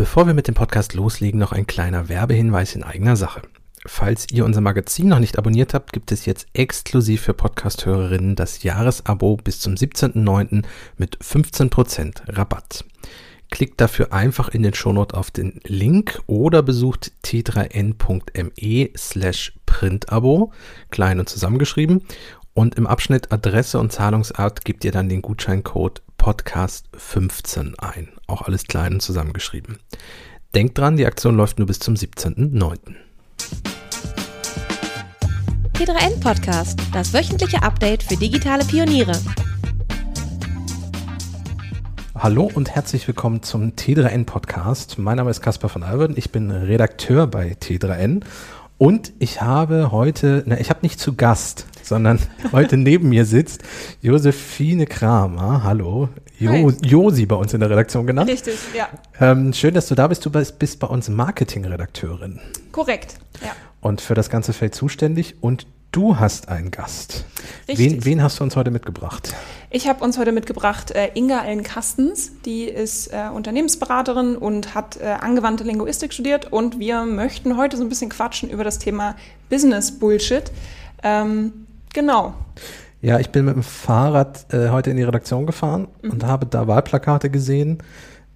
Bevor wir mit dem Podcast loslegen, noch ein kleiner Werbehinweis in eigener Sache. Falls ihr unser Magazin noch nicht abonniert habt, gibt es jetzt exklusiv für Podcast-Hörerinnen das Jahresabo bis zum 17.09. mit 15% Rabatt. Klickt dafür einfach in den Shownote auf den Link oder besucht t3n.me slash printabo, klein und zusammengeschrieben. Und im Abschnitt Adresse und Zahlungsart gebt ihr dann den Gutscheincode Podcast15 ein. Auch alles klein und zusammengeschrieben. Denkt dran, die Aktion läuft nur bis zum 17.09. T3N Podcast, das wöchentliche Update für digitale Pioniere. Hallo und herzlich willkommen zum T3N Podcast. Mein Name ist Caspar von Alberten, ich bin Redakteur bei T3N und ich habe heute, na, ich habe nicht zu Gast, sondern heute neben mir sitzt Josephine Kramer. Hallo, jo, Josi bei uns in der Redaktion genannt. Richtig, ja. Ähm, schön, dass du da bist. Du bist, bist bei uns Marketingredakteurin. Korrekt, ja. Und für das ganze Feld zuständig und Du hast einen Gast. Richtig. Wen, wen hast du uns heute mitgebracht? Ich habe uns heute mitgebracht äh, Inga Ellen Kastens. Die ist äh, Unternehmensberaterin und hat äh, angewandte Linguistik studiert. Und wir möchten heute so ein bisschen quatschen über das Thema Business Bullshit. Ähm, genau. Ja, ich bin mit dem Fahrrad äh, heute in die Redaktion gefahren mhm. und habe da Wahlplakate gesehen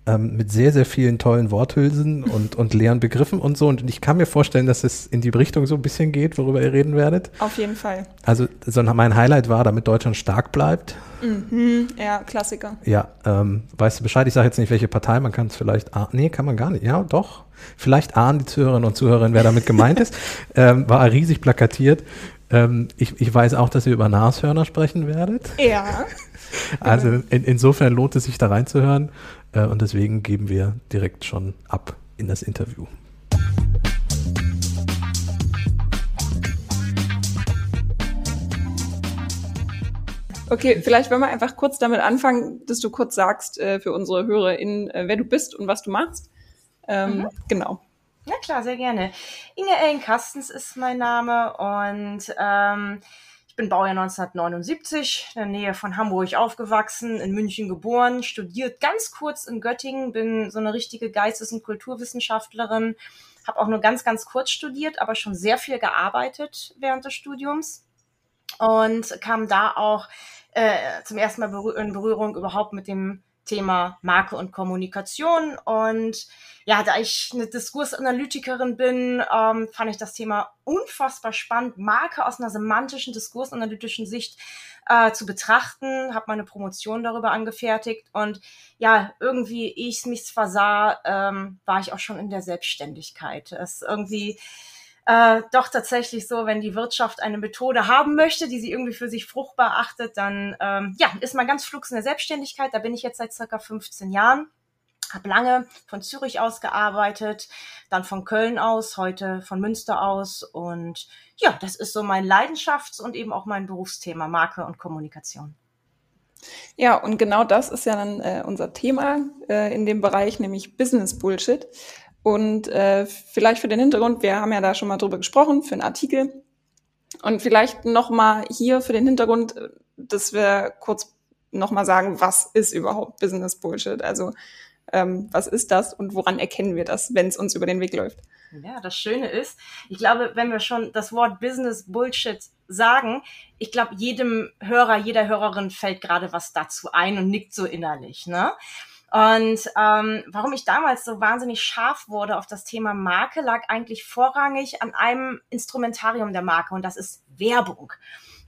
ähm, mit sehr, sehr vielen tollen Worthülsen und, und leeren Begriffen und so. Und ich kann mir vorstellen, dass es in die Richtung so ein bisschen geht, worüber ihr reden werdet. Auf jeden Fall. Also so mein Highlight war, damit Deutschland stark bleibt. Mhm, ja, Klassiker. Ja, ähm, weißt du Bescheid? Ich sage jetzt nicht, welche Partei, man kann es vielleicht, ah, nee, kann man gar nicht. Ja, doch. Vielleicht ahnen die Zuhörerinnen und Zuhörer, wer damit gemeint ist. Ähm, war riesig plakatiert. Ähm, ich, ich weiß auch, dass ihr über Nashörner sprechen werdet. Ja. Also in, insofern lohnt es sich da reinzuhören. Äh, und deswegen geben wir direkt schon ab in das Interview. Okay, vielleicht wollen wir einfach kurz damit anfangen, dass du kurz sagst äh, für unsere HörerInnen, äh, wer du bist und was du machst. Ähm, mhm. Genau. Ja klar, sehr gerne. Inge Ellen Kastens ist mein Name und ähm, ich bin Baujahr 1979, in der Nähe von Hamburg aufgewachsen, in München geboren, studiert ganz kurz in Göttingen, bin so eine richtige Geistes- und Kulturwissenschaftlerin, habe auch nur ganz, ganz kurz studiert, aber schon sehr viel gearbeitet während des Studiums und kam da auch äh, zum ersten Mal in Berührung überhaupt mit dem Thema Marke und Kommunikation. Und ja, da ich eine Diskursanalytikerin bin, ähm, fand ich das Thema unfassbar spannend, Marke aus einer semantischen, diskursanalytischen Sicht äh, zu betrachten. Habe meine Promotion darüber angefertigt. Und ja, irgendwie, ich es mich versah, ähm, war ich auch schon in der Selbstständigkeit. Es irgendwie äh, doch tatsächlich so, wenn die Wirtschaft eine Methode haben möchte, die sie irgendwie für sich fruchtbar achtet, dann ähm, ja, ist man ganz flugs in der Selbstständigkeit. Da bin ich jetzt seit circa 15 Jahren. Habe lange von Zürich aus gearbeitet, dann von Köln aus, heute von Münster aus. Und ja, das ist so mein Leidenschafts- und eben auch mein Berufsthema, Marke und Kommunikation. Ja, und genau das ist ja dann äh, unser Thema äh, in dem Bereich, nämlich Business Bullshit. Und äh, vielleicht für den Hintergrund, wir haben ja da schon mal drüber gesprochen, für einen Artikel. Und vielleicht nochmal hier für den Hintergrund, dass wir kurz nochmal sagen, was ist überhaupt Business Bullshit? Also ähm, was ist das und woran erkennen wir das, wenn es uns über den Weg läuft? Ja, das Schöne ist, ich glaube, wenn wir schon das Wort Business Bullshit sagen, ich glaube, jedem Hörer, jeder Hörerin fällt gerade was dazu ein und nickt so innerlich. Ne? Und ähm, warum ich damals so wahnsinnig scharf wurde auf das Thema Marke, lag eigentlich vorrangig an einem Instrumentarium der Marke und das ist Werbung.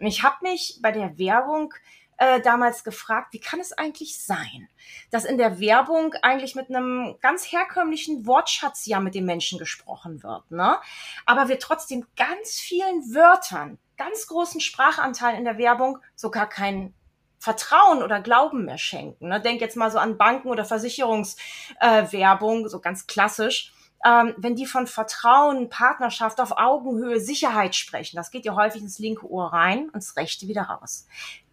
Und ich habe mich bei der Werbung äh, damals gefragt, wie kann es eigentlich sein, dass in der Werbung eigentlich mit einem ganz herkömmlichen Wortschatz ja mit den Menschen gesprochen wird, ne? Aber wir trotzdem ganz vielen Wörtern, ganz großen Sprachanteil in der Werbung sogar keinen Vertrauen oder Glauben mehr schenken. Ne? Denk jetzt mal so an Banken oder Versicherungswerbung, äh, so ganz klassisch. Ähm, wenn die von Vertrauen, Partnerschaft auf Augenhöhe, Sicherheit sprechen, das geht ja häufig ins linke Ohr rein und ins rechte wieder raus.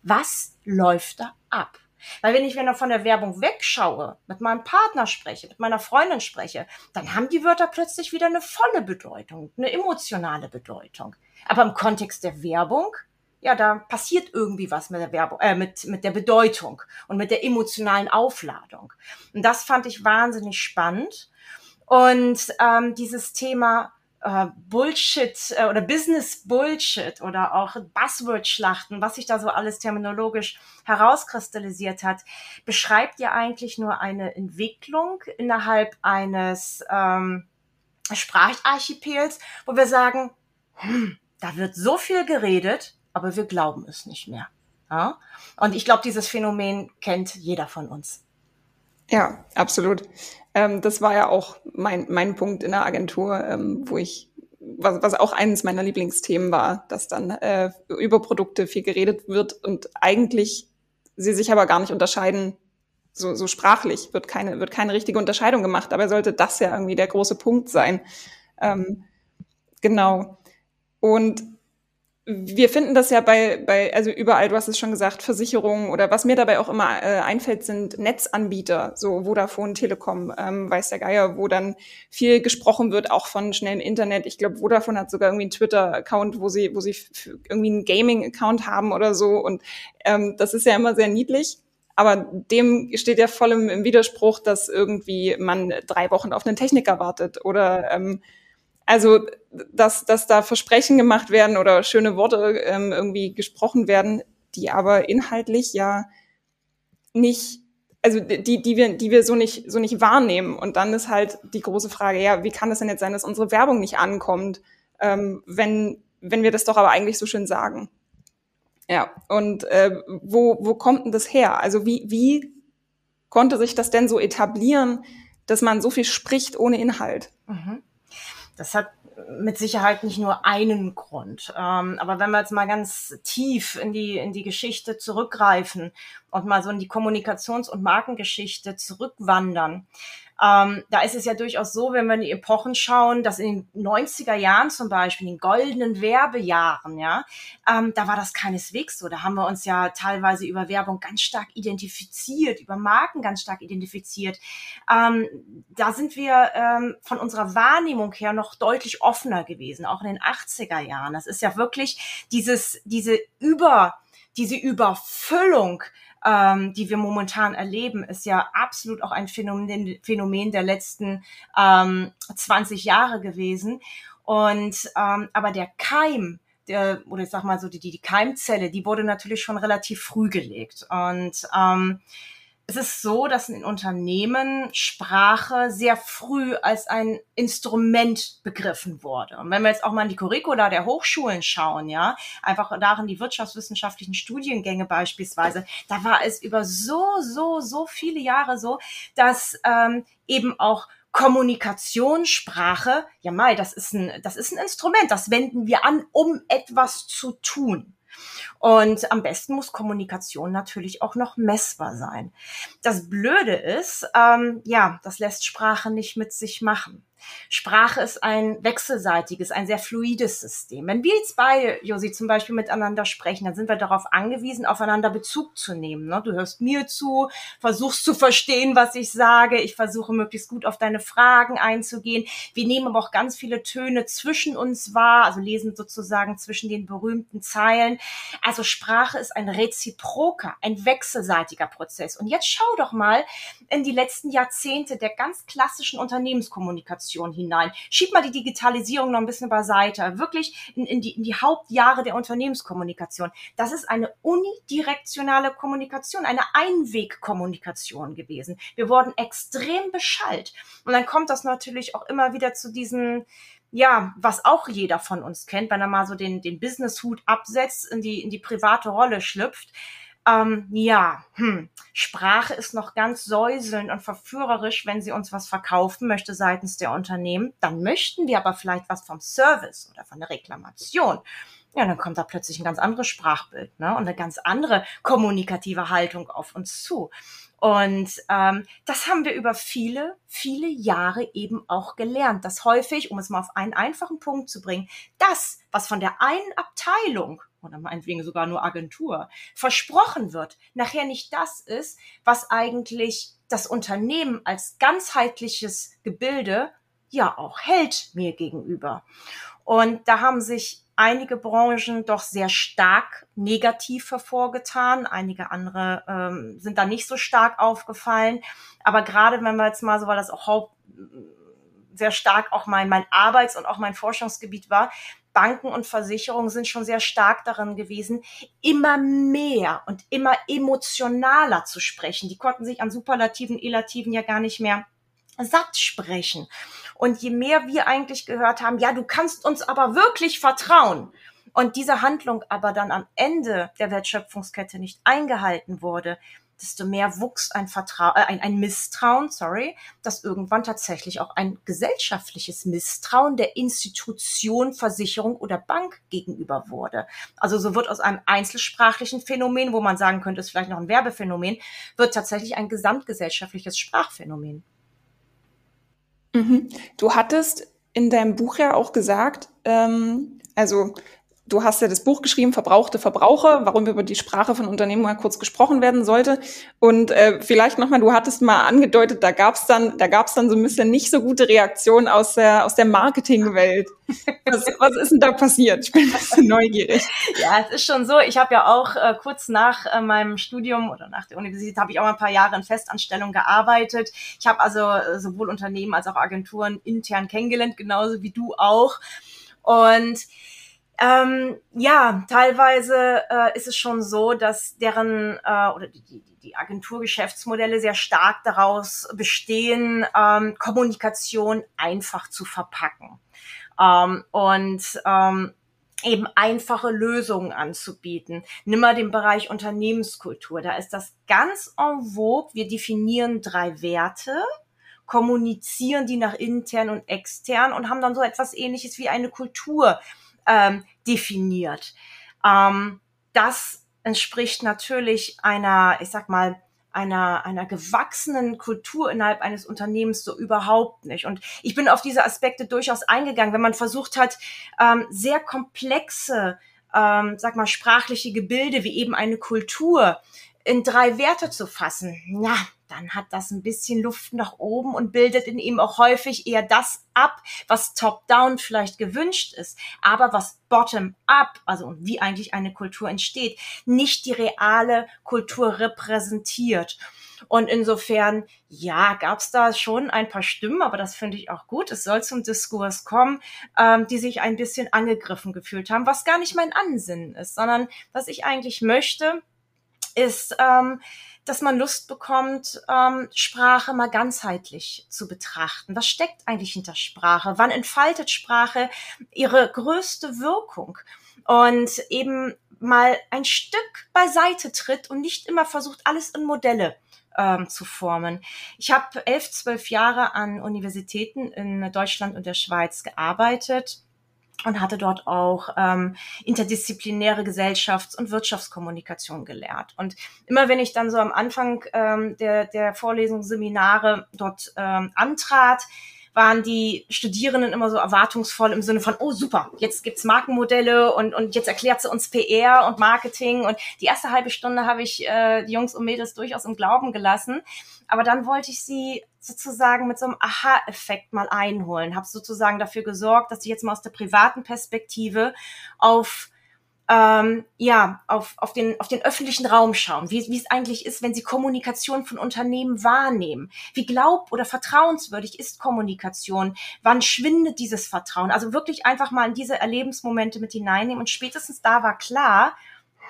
Was läuft da ab? Weil wenn ich wenn ich von der Werbung wegschaue, mit meinem Partner spreche, mit meiner Freundin spreche, dann haben die Wörter plötzlich wieder eine volle Bedeutung, eine emotionale Bedeutung. Aber im Kontext der Werbung ja, da passiert irgendwie was mit der Werbung, äh, mit, mit der Bedeutung und mit der emotionalen Aufladung. Und das fand ich wahnsinnig spannend. Und ähm, dieses Thema äh, Bullshit äh, oder Business Bullshit oder auch Buzzword-Schlachten, was sich da so alles terminologisch herauskristallisiert hat, beschreibt ja eigentlich nur eine Entwicklung innerhalb eines ähm, Spracharchipels, wo wir sagen, hm, da wird so viel geredet, aber wir glauben es nicht mehr. Ja? Und ich glaube, dieses Phänomen kennt jeder von uns. Ja, absolut. Ähm, das war ja auch mein, mein Punkt in der Agentur, ähm, wo ich, was, was auch eines meiner Lieblingsthemen war, dass dann äh, über Produkte viel geredet wird und eigentlich sie sich aber gar nicht unterscheiden, so, so sprachlich wird keine, wird keine richtige Unterscheidung gemacht. Dabei sollte das ja irgendwie der große Punkt sein. Ähm, genau. Und wir finden das ja bei, bei, also überall, du hast es schon gesagt, Versicherungen oder was mir dabei auch immer äh, einfällt, sind Netzanbieter, so Vodafone, Telekom, ähm, weiß der Geier, wo dann viel gesprochen wird, auch von schnellem Internet. Ich glaube, Vodafone hat sogar irgendwie einen Twitter-Account, wo sie, wo sie irgendwie einen Gaming-Account haben oder so. Und ähm, das ist ja immer sehr niedlich. Aber dem steht ja voll im, im Widerspruch, dass irgendwie man drei Wochen auf einen Techniker wartet oder ähm, also, dass, dass da Versprechen gemacht werden oder schöne Worte ähm, irgendwie gesprochen werden, die aber inhaltlich ja nicht, also die, die wir, die wir so nicht, so nicht wahrnehmen. Und dann ist halt die große Frage, ja, wie kann es denn jetzt sein, dass unsere Werbung nicht ankommt, ähm, wenn, wenn wir das doch aber eigentlich so schön sagen? Ja, und äh, wo, wo kommt denn das her? Also wie, wie konnte sich das denn so etablieren, dass man so viel spricht ohne Inhalt? Mhm. Das hat mit Sicherheit nicht nur einen Grund. Ähm, aber wenn wir jetzt mal ganz tief in die, in die Geschichte zurückgreifen und mal so in die Kommunikations- und Markengeschichte zurückwandern, ähm, da ist es ja durchaus so, wenn wir in die Epochen schauen, dass in den 90er Jahren zum Beispiel, in den goldenen Werbejahren, ja, ähm, da war das keineswegs so. Da haben wir uns ja teilweise über Werbung ganz stark identifiziert, über Marken ganz stark identifiziert. Ähm, da sind wir ähm, von unserer Wahrnehmung her noch deutlich offener gewesen, auch in den 80er Jahren. Das ist ja wirklich dieses, diese Über, diese Überfüllung ähm, die wir momentan erleben, ist ja absolut auch ein Phänomen, Phänomen der letzten ähm, 20 Jahre gewesen. Und ähm, aber der Keim, der, oder ich sag mal so, die, die Keimzelle, die wurde natürlich schon relativ früh gelegt. Und ähm, es ist so, dass in Unternehmen Sprache sehr früh als ein Instrument begriffen wurde. Und wenn wir jetzt auch mal in die Curricula der Hochschulen schauen, ja, einfach darin die wirtschaftswissenschaftlichen Studiengänge beispielsweise, da war es über so, so, so viele Jahre so, dass ähm, eben auch Kommunikationssprache, ja Mai, das ist ein, das ist ein Instrument, das wenden wir an, um etwas zu tun. Und am besten muss Kommunikation natürlich auch noch messbar sein. Das Blöde ist, ähm, ja, das lässt Sprache nicht mit sich machen. Sprache ist ein wechselseitiges, ein sehr fluides System. Wenn wir jetzt beide, Josi, zum Beispiel miteinander sprechen, dann sind wir darauf angewiesen, aufeinander Bezug zu nehmen. Ne? Du hörst mir zu, versuchst zu verstehen, was ich sage. Ich versuche möglichst gut auf deine Fragen einzugehen. Wir nehmen aber auch ganz viele Töne zwischen uns wahr, also lesen sozusagen zwischen den berühmten Zeilen. Also Sprache ist ein reziproker, ein wechselseitiger Prozess. Und jetzt schau doch mal in die letzten Jahrzehnte der ganz klassischen Unternehmenskommunikation Kommunikation hinein. Schieb mal die Digitalisierung noch ein bisschen beiseite. Wirklich in, in, die, in die Hauptjahre der Unternehmenskommunikation. Das ist eine unidirektionale Kommunikation, eine Einwegkommunikation gewesen. Wir wurden extrem beschallt. Und dann kommt das natürlich auch immer wieder zu diesen ja, was auch jeder von uns kennt, wenn er mal so den, den Business-Hut absetzt, in die, in die private Rolle schlüpft, ähm, ja, hm. Sprache ist noch ganz säuselnd und verführerisch, wenn sie uns was verkaufen möchte seitens der Unternehmen. Dann möchten wir aber vielleicht was vom Service oder von der Reklamation. Ja, dann kommt da plötzlich ein ganz anderes Sprachbild ne? und eine ganz andere kommunikative Haltung auf uns zu. Und ähm, das haben wir über viele, viele Jahre eben auch gelernt, dass häufig, um es mal auf einen einfachen Punkt zu bringen, das, was von der einen Abteilung oder meinetwegen sogar nur Agentur versprochen wird, nachher nicht das ist, was eigentlich das Unternehmen als ganzheitliches Gebilde ja auch hält mir gegenüber. Und da haben sich einige Branchen doch sehr stark negativ hervorgetan. Einige andere ähm, sind da nicht so stark aufgefallen. Aber gerade wenn wir jetzt mal so, weil das auch sehr stark auch mein, mein Arbeits- und auch mein Forschungsgebiet war, Banken und Versicherungen sind schon sehr stark darin gewesen, immer mehr und immer emotionaler zu sprechen. Die konnten sich an Superlativen, Elativen ja gar nicht mehr satt sprechen. Und je mehr wir eigentlich gehört haben, ja, du kannst uns aber wirklich vertrauen. Und diese Handlung aber dann am Ende der Wertschöpfungskette nicht eingehalten wurde, desto mehr wuchs ein, Vertrau äh, ein, ein Misstrauen, sorry, dass irgendwann tatsächlich auch ein gesellschaftliches Misstrauen der Institution, Versicherung oder Bank gegenüber wurde. Also so wird aus einem einzelsprachlichen Phänomen, wo man sagen könnte, es ist vielleicht noch ein Werbephänomen, wird tatsächlich ein gesamtgesellschaftliches Sprachphänomen. Mhm. Du hattest in deinem Buch ja auch gesagt, ähm, also du hast ja das Buch geschrieben, Verbrauchte Verbraucher, warum über die Sprache von Unternehmen mal kurz gesprochen werden sollte. Und äh, vielleicht nochmal, du hattest mal angedeutet, da gab's dann, da gab's dann so ein bisschen nicht so gute Reaktionen aus der, aus der Marketingwelt. Was, was ist denn da passiert? Ich bin ein bisschen neugierig. Ja, es ist schon so. Ich habe ja auch äh, kurz nach äh, meinem Studium oder nach der Universität habe ich auch mal ein paar Jahre in Festanstellung gearbeitet. Ich habe also äh, sowohl Unternehmen als auch Agenturen intern kennengelernt, genauso wie du auch. Und ähm, ja, teilweise äh, ist es schon so, dass deren äh, oder die, die, die Agenturgeschäftsmodelle sehr stark daraus bestehen, ähm, Kommunikation einfach zu verpacken ähm, und ähm, eben einfache Lösungen anzubieten. Nimm mal den Bereich Unternehmenskultur. Da ist das ganz en vogue. Wir definieren drei Werte, kommunizieren die nach intern und extern und haben dann so etwas ähnliches wie eine Kultur ähm, definiert. Ähm, das entspricht natürlich einer, ich sag mal, einer, einer gewachsenen Kultur innerhalb eines Unternehmens so überhaupt nicht. Und ich bin auf diese Aspekte durchaus eingegangen, wenn man versucht hat, ähm, sehr komplexe, ähm, sag mal, sprachliche Gebilde wie eben eine Kultur in drei Werte zu fassen. Ja, dann hat das ein bisschen Luft nach oben und bildet in ihm auch häufig eher das ab, was top-down vielleicht gewünscht ist, aber was bottom-up, also wie eigentlich eine Kultur entsteht, nicht die reale Kultur repräsentiert. Und insofern, ja, gab es da schon ein paar Stimmen, aber das finde ich auch gut. Es soll zum Diskurs kommen, ähm, die sich ein bisschen angegriffen gefühlt haben, was gar nicht mein Ansinnen ist, sondern was ich eigentlich möchte, ist, ähm, dass man Lust bekommt, ähm, Sprache mal ganzheitlich zu betrachten. Was steckt eigentlich hinter Sprache? Wann entfaltet Sprache ihre größte Wirkung? Und eben mal ein Stück beiseite tritt und nicht immer versucht, alles in Modelle ähm, zu formen. Ich habe elf, zwölf Jahre an Universitäten in Deutschland und der Schweiz gearbeitet und hatte dort auch ähm, interdisziplinäre Gesellschafts- und Wirtschaftskommunikation gelehrt. Und immer wenn ich dann so am Anfang ähm, der, der Vorlesungsseminare dort ähm, antrat, waren die Studierenden immer so erwartungsvoll im Sinne von, oh super, jetzt gibt's Markenmodelle und, und jetzt erklärt sie uns PR und Marketing. Und die erste halbe Stunde habe ich äh, die Jungs und Mädels durchaus im Glauben gelassen. Aber dann wollte ich sie sozusagen mit so einem Aha-Effekt mal einholen, habe sozusagen dafür gesorgt, dass sie jetzt mal aus der privaten Perspektive auf ähm, ja, auf, auf, den, auf den öffentlichen Raum schauen, wie, wie es eigentlich ist, wenn sie Kommunikation von Unternehmen wahrnehmen. Wie glaub- oder vertrauenswürdig ist Kommunikation? Wann schwindet dieses Vertrauen? Also wirklich einfach mal in diese Erlebensmomente mit hineinnehmen. Und spätestens da war klar,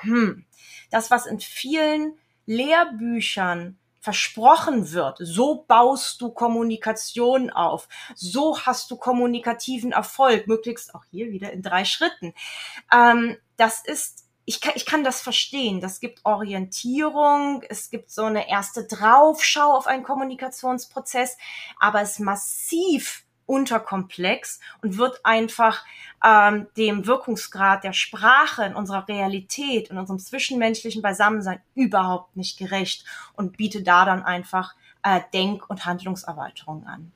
hm, das, was in vielen Lehrbüchern versprochen wird, so baust du Kommunikation auf, so hast du kommunikativen Erfolg, möglichst auch hier wieder in drei Schritten. Ähm, das ist, ich kann, ich kann das verstehen. Das gibt Orientierung, es gibt so eine erste Draufschau auf einen Kommunikationsprozess, aber es massiv unterkomplex und wird einfach ähm, dem Wirkungsgrad der Sprache in unserer Realität, in unserem zwischenmenschlichen Beisammensein überhaupt nicht gerecht und bietet da dann einfach äh, Denk- und Handlungserweiterungen an.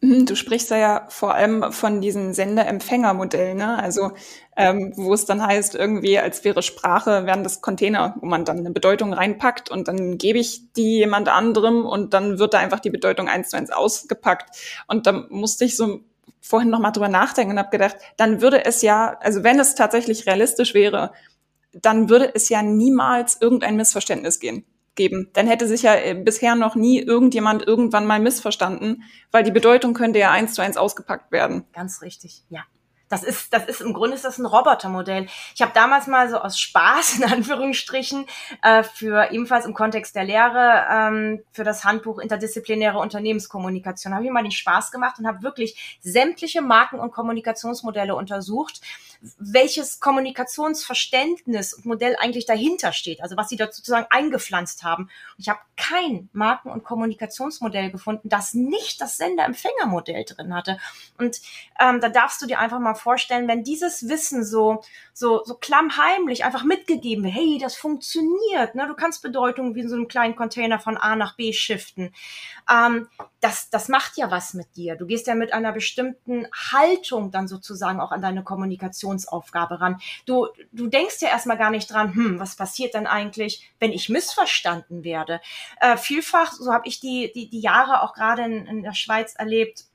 Mhm, du sprichst ja vor allem von diesen Sender-Empfänger-Modell, ne? Also ähm, wo es dann heißt, irgendwie, als wäre Sprache, wären das Container, wo man dann eine Bedeutung reinpackt und dann gebe ich die jemand anderem und dann wird da einfach die Bedeutung eins zu eins ausgepackt. Und da musste ich so vorhin noch mal drüber nachdenken und habe gedacht, dann würde es ja, also wenn es tatsächlich realistisch wäre, dann würde es ja niemals irgendein Missverständnis gehen geben. Dann hätte sich ja äh, bisher noch nie irgendjemand irgendwann mal missverstanden, weil die Bedeutung könnte ja eins zu eins ausgepackt werden. Ganz richtig, ja. Das ist, das ist im Grunde ist das ein Robotermodell. Ich habe damals mal so aus Spaß in Anführungsstrichen äh, für ebenfalls im Kontext der Lehre ähm, für das Handbuch interdisziplinäre Unternehmenskommunikation habe ich mal den Spaß gemacht und habe wirklich sämtliche Marken und Kommunikationsmodelle untersucht welches Kommunikationsverständnis und Modell eigentlich dahinter steht, also was sie dort sozusagen eingepflanzt haben. Und ich habe kein Marken- und Kommunikationsmodell gefunden, das nicht das Sender-Empfänger-Modell drin hatte. Und ähm, da darfst du dir einfach mal vorstellen, wenn dieses Wissen so, so, so klammheimlich einfach mitgegeben wird, hey, das funktioniert, ne? du kannst Bedeutung wie in so einem kleinen Container von A nach B shiften. Ähm, das, das macht ja was mit dir. Du gehst ja mit einer bestimmten Haltung dann sozusagen auch an deine Kommunikationsaufgabe ran. Du, du denkst ja erstmal gar nicht dran, hm, was passiert denn eigentlich, wenn ich missverstanden werde? Äh, vielfach, so habe ich die, die, die Jahre auch gerade in, in der Schweiz erlebt,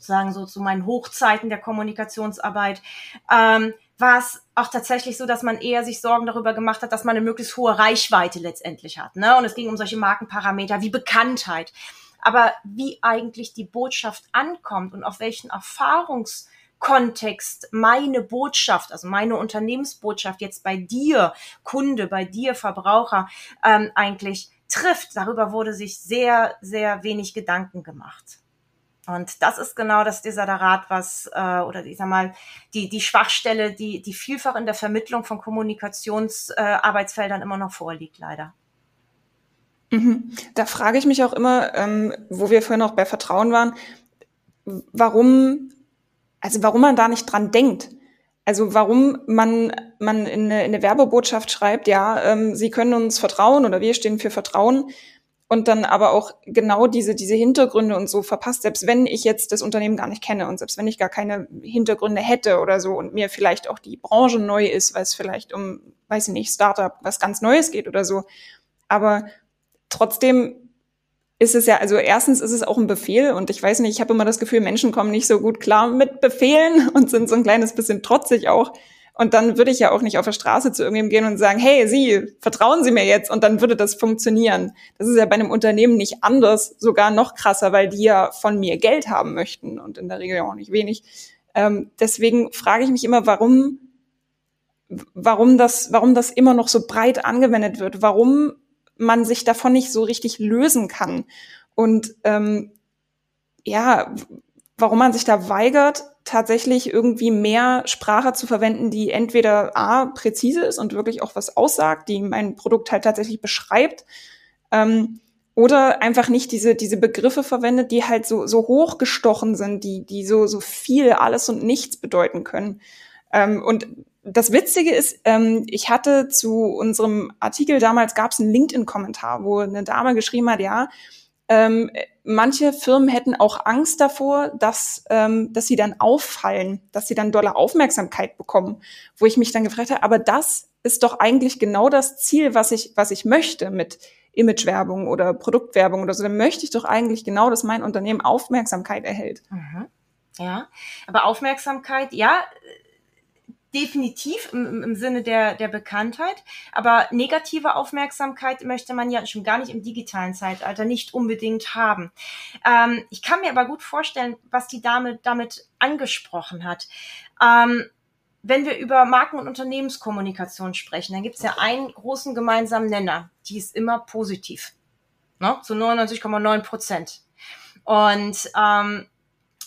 sagen so zu meinen Hochzeiten der Kommunikationsarbeit, ähm, war es auch tatsächlich so, dass man eher sich Sorgen darüber gemacht hat, dass man eine möglichst hohe Reichweite letztendlich hat. Ne? Und es ging um solche Markenparameter wie Bekanntheit aber wie eigentlich die Botschaft ankommt und auf welchen Erfahrungskontext meine Botschaft, also meine Unternehmensbotschaft jetzt bei dir, Kunde, bei dir, Verbraucher, ähm, eigentlich trifft. Darüber wurde sich sehr, sehr wenig Gedanken gemacht. Und das ist genau das Desiderat, was, äh, oder ich sag mal, die, die Schwachstelle, die, die vielfach in der Vermittlung von Kommunikationsarbeitsfeldern äh, immer noch vorliegt, leider. Mhm. Da frage ich mich auch immer, ähm, wo wir vorhin auch bei Vertrauen waren, warum, also warum man da nicht dran denkt. Also warum man, man in eine, in eine Werbebotschaft schreibt, ja, ähm, Sie können uns vertrauen oder wir stehen für Vertrauen und dann aber auch genau diese, diese Hintergründe und so verpasst, selbst wenn ich jetzt das Unternehmen gar nicht kenne und selbst wenn ich gar keine Hintergründe hätte oder so und mir vielleicht auch die Branche neu ist, weil es vielleicht um, weiß ich nicht, Startup, was ganz Neues geht oder so. Aber trotzdem ist es ja, also erstens ist es auch ein Befehl und ich weiß nicht, ich habe immer das Gefühl, Menschen kommen nicht so gut klar mit Befehlen und sind so ein kleines bisschen trotzig auch. Und dann würde ich ja auch nicht auf der Straße zu irgendjemandem gehen und sagen, hey, Sie, vertrauen Sie mir jetzt und dann würde das funktionieren. Das ist ja bei einem Unternehmen nicht anders, sogar noch krasser, weil die ja von mir Geld haben möchten und in der Regel auch nicht wenig. Ähm, deswegen frage ich mich immer, warum, warum das, warum das immer noch so breit angewendet wird. Warum man sich davon nicht so richtig lösen kann. Und ähm, ja, warum man sich da weigert, tatsächlich irgendwie mehr Sprache zu verwenden, die entweder A, präzise ist und wirklich auch was aussagt, die mein Produkt halt tatsächlich beschreibt, ähm, oder einfach nicht diese, diese Begriffe verwendet, die halt so, so hochgestochen sind, die, die so, so viel alles und nichts bedeuten können. Ähm, und das Witzige ist, ähm, ich hatte zu unserem Artikel damals gab es einen LinkedIn-Kommentar, wo eine Dame geschrieben hat, ja, ähm, manche Firmen hätten auch Angst davor, dass, ähm, dass sie dann auffallen, dass sie dann dolle Aufmerksamkeit bekommen. Wo ich mich dann gefragt habe, aber das ist doch eigentlich genau das Ziel, was ich, was ich möchte mit Imagewerbung oder Produktwerbung oder so. Dann möchte ich doch eigentlich genau, dass mein Unternehmen Aufmerksamkeit erhält. Mhm. Ja, aber Aufmerksamkeit, ja, definitiv im, im Sinne der, der Bekanntheit, aber negative Aufmerksamkeit möchte man ja schon gar nicht im digitalen Zeitalter nicht unbedingt haben. Ähm, ich kann mir aber gut vorstellen, was die Dame damit angesprochen hat. Ähm, wenn wir über Marken- und Unternehmenskommunikation sprechen, dann gibt es ja einen großen gemeinsamen Nenner, die ist immer positiv. Ne? Zu 99,9 Prozent. Und ähm,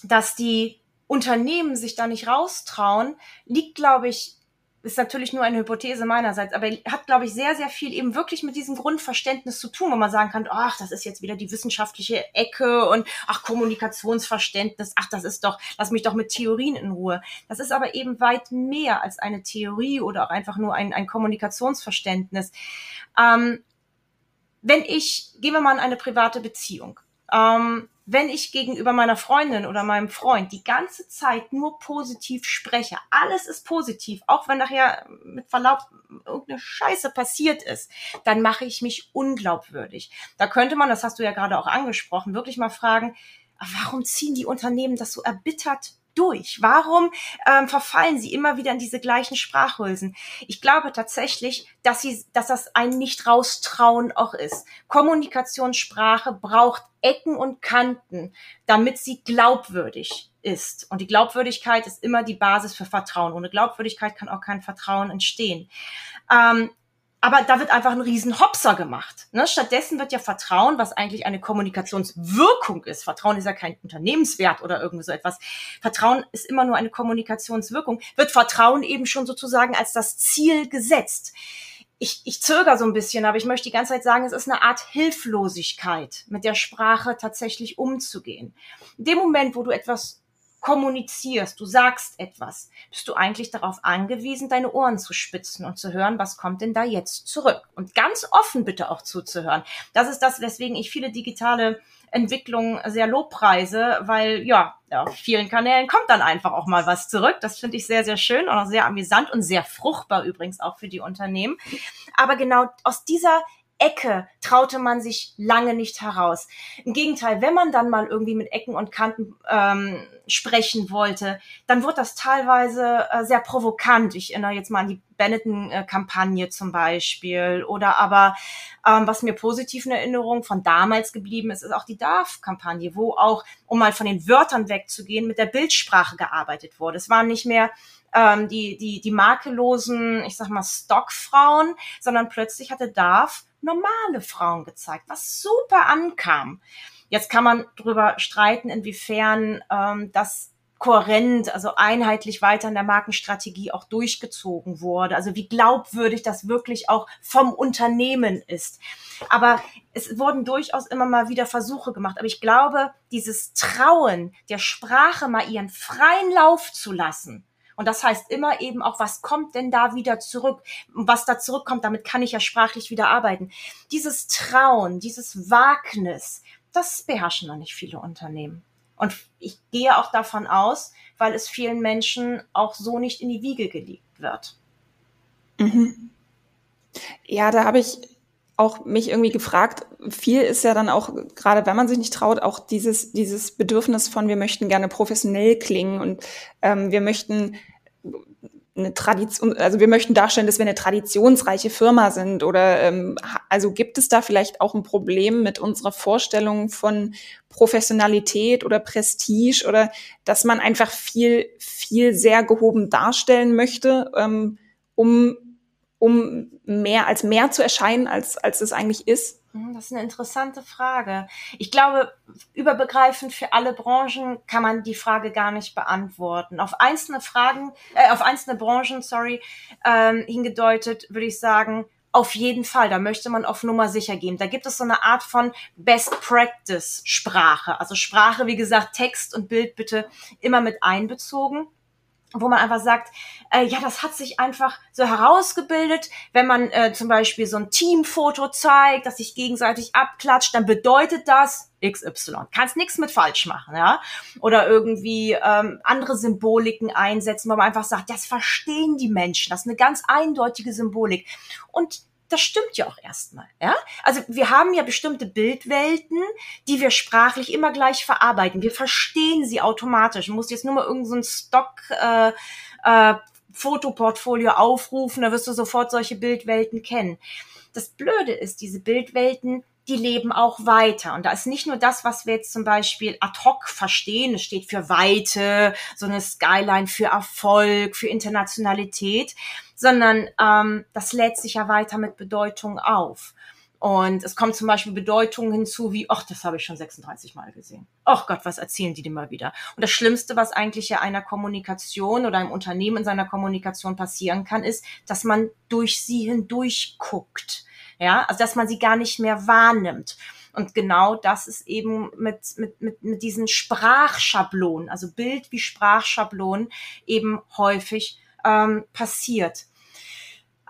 dass die Unternehmen sich da nicht raustrauen, liegt, glaube ich, ist natürlich nur eine Hypothese meinerseits, aber hat, glaube ich, sehr, sehr viel eben wirklich mit diesem Grundverständnis zu tun, wo man sagen kann, ach, das ist jetzt wieder die wissenschaftliche Ecke und ach, Kommunikationsverständnis, ach, das ist doch, lass mich doch mit Theorien in Ruhe. Das ist aber eben weit mehr als eine Theorie oder auch einfach nur ein, ein Kommunikationsverständnis. Ähm, wenn ich, gehen wir mal in eine private Beziehung. Ähm, wenn ich gegenüber meiner Freundin oder meinem Freund die ganze Zeit nur positiv spreche, alles ist positiv, auch wenn nachher mit Verlaub irgendeine Scheiße passiert ist, dann mache ich mich unglaubwürdig. Da könnte man, das hast du ja gerade auch angesprochen, wirklich mal fragen, warum ziehen die Unternehmen das so erbittert durch? Warum ähm, verfallen sie immer wieder in diese gleichen Sprachhülsen? Ich glaube tatsächlich, dass sie, dass das ein nicht raustrauen auch ist. Kommunikationssprache braucht Ecken und Kanten, damit sie glaubwürdig ist. Und die Glaubwürdigkeit ist immer die Basis für Vertrauen. Ohne Glaubwürdigkeit kann auch kein Vertrauen entstehen. Ähm, aber da wird einfach ein riesen Hopser gemacht. Ne? Stattdessen wird ja Vertrauen, was eigentlich eine Kommunikationswirkung ist, Vertrauen ist ja kein Unternehmenswert oder irgendwie so etwas, Vertrauen ist immer nur eine Kommunikationswirkung, wird Vertrauen eben schon sozusagen als das Ziel gesetzt. Ich, ich zögere so ein bisschen, aber ich möchte die ganze Zeit sagen, es ist eine Art Hilflosigkeit, mit der Sprache tatsächlich umzugehen. In dem Moment, wo du etwas kommunizierst, du sagst etwas, bist du eigentlich darauf angewiesen, deine Ohren zu spitzen und zu hören, was kommt denn da jetzt zurück? Und ganz offen bitte auch zuzuhören. Das ist das, weswegen ich viele digitale Entwicklungen sehr lobpreise, weil ja, auf vielen Kanälen kommt dann einfach auch mal was zurück. Das finde ich sehr, sehr schön und auch sehr amüsant und sehr fruchtbar übrigens auch für die Unternehmen. Aber genau aus dieser Ecke traute man sich lange nicht heraus. Im Gegenteil, wenn man dann mal irgendwie mit Ecken und Kanten ähm, sprechen wollte, dann wurde das teilweise äh, sehr provokant. Ich erinnere jetzt mal an die Benetton-Kampagne zum Beispiel. Oder aber, ähm, was mir positiv in Erinnerung von damals geblieben ist, ist auch die DARF-Kampagne, wo auch, um mal von den Wörtern wegzugehen, mit der Bildsprache gearbeitet wurde. Es waren nicht mehr ähm, die, die, die makellosen, ich sag mal, Stockfrauen, sondern plötzlich hatte DARF normale Frauen gezeigt, was super ankam. Jetzt kann man darüber streiten, inwiefern ähm, das kohärent, also einheitlich weiter in der Markenstrategie auch durchgezogen wurde. Also wie glaubwürdig das wirklich auch vom Unternehmen ist. Aber es wurden durchaus immer mal wieder Versuche gemacht. Aber ich glaube, dieses Trauen der Sprache mal ihren freien Lauf zu lassen, und das heißt immer eben auch, was kommt denn da wieder zurück? Was da zurückkommt, damit kann ich ja sprachlich wieder arbeiten. Dieses Trauen, dieses Wagnis, das beherrschen noch nicht viele Unternehmen. Und ich gehe auch davon aus, weil es vielen Menschen auch so nicht in die Wiege gelegt wird. Mhm. Ja, da habe ich auch mich irgendwie gefragt, viel ist ja dann auch, gerade wenn man sich nicht traut, auch dieses, dieses Bedürfnis von, wir möchten gerne professionell klingen und ähm, wir möchten eine Tradition, also wir möchten darstellen, dass wir eine traditionsreiche Firma sind oder ähm, also gibt es da vielleicht auch ein Problem mit unserer Vorstellung von Professionalität oder Prestige oder dass man einfach viel, viel sehr gehoben darstellen möchte, ähm, um um mehr als mehr zu erscheinen, als, als es eigentlich ist? Hm, das ist eine interessante Frage. Ich glaube, überbegreifend für alle Branchen kann man die Frage gar nicht beantworten. Auf einzelne Fragen, äh, auf einzelne Branchen, sorry, ähm, hingedeutet, würde ich sagen, auf jeden Fall, da möchte man auf Nummer sicher gehen. Da gibt es so eine Art von Best Practice Sprache. Also Sprache, wie gesagt, Text und Bild bitte immer mit einbezogen wo man einfach sagt, äh, ja, das hat sich einfach so herausgebildet, wenn man äh, zum Beispiel so ein Teamfoto zeigt, das sich gegenseitig abklatscht, dann bedeutet das XY. Kannst nichts mit falsch machen, ja? Oder irgendwie ähm, andere Symboliken einsetzen, wo man einfach sagt, das verstehen die Menschen, das ist eine ganz eindeutige Symbolik. Und das stimmt ja auch erstmal. Ja? Also wir haben ja bestimmte Bildwelten, die wir sprachlich immer gleich verarbeiten. Wir verstehen sie automatisch. Du musst jetzt nur mal irgendein so Stock äh, äh, Fotoportfolio aufrufen, da wirst du sofort solche Bildwelten kennen. Das Blöde ist, diese Bildwelten, die leben auch weiter. Und da ist nicht nur das, was wir jetzt zum Beispiel ad hoc verstehen, es steht für Weite, so eine Skyline für Erfolg, für Internationalität, sondern ähm, das lädt sich ja weiter mit Bedeutung auf. Und es kommt zum Beispiel Bedeutungen hinzu wie, ach, das habe ich schon 36 Mal gesehen. Ach Gott, was erzählen die denn mal wieder? Und das Schlimmste, was eigentlich ja einer Kommunikation oder einem Unternehmen in seiner Kommunikation passieren kann, ist, dass man durch sie hindurch guckt. Ja, also dass man sie gar nicht mehr wahrnimmt. Und genau das ist eben mit, mit, mit, mit diesen Sprachschablonen, also Bild wie Sprachschablonen eben häufig ähm, passiert.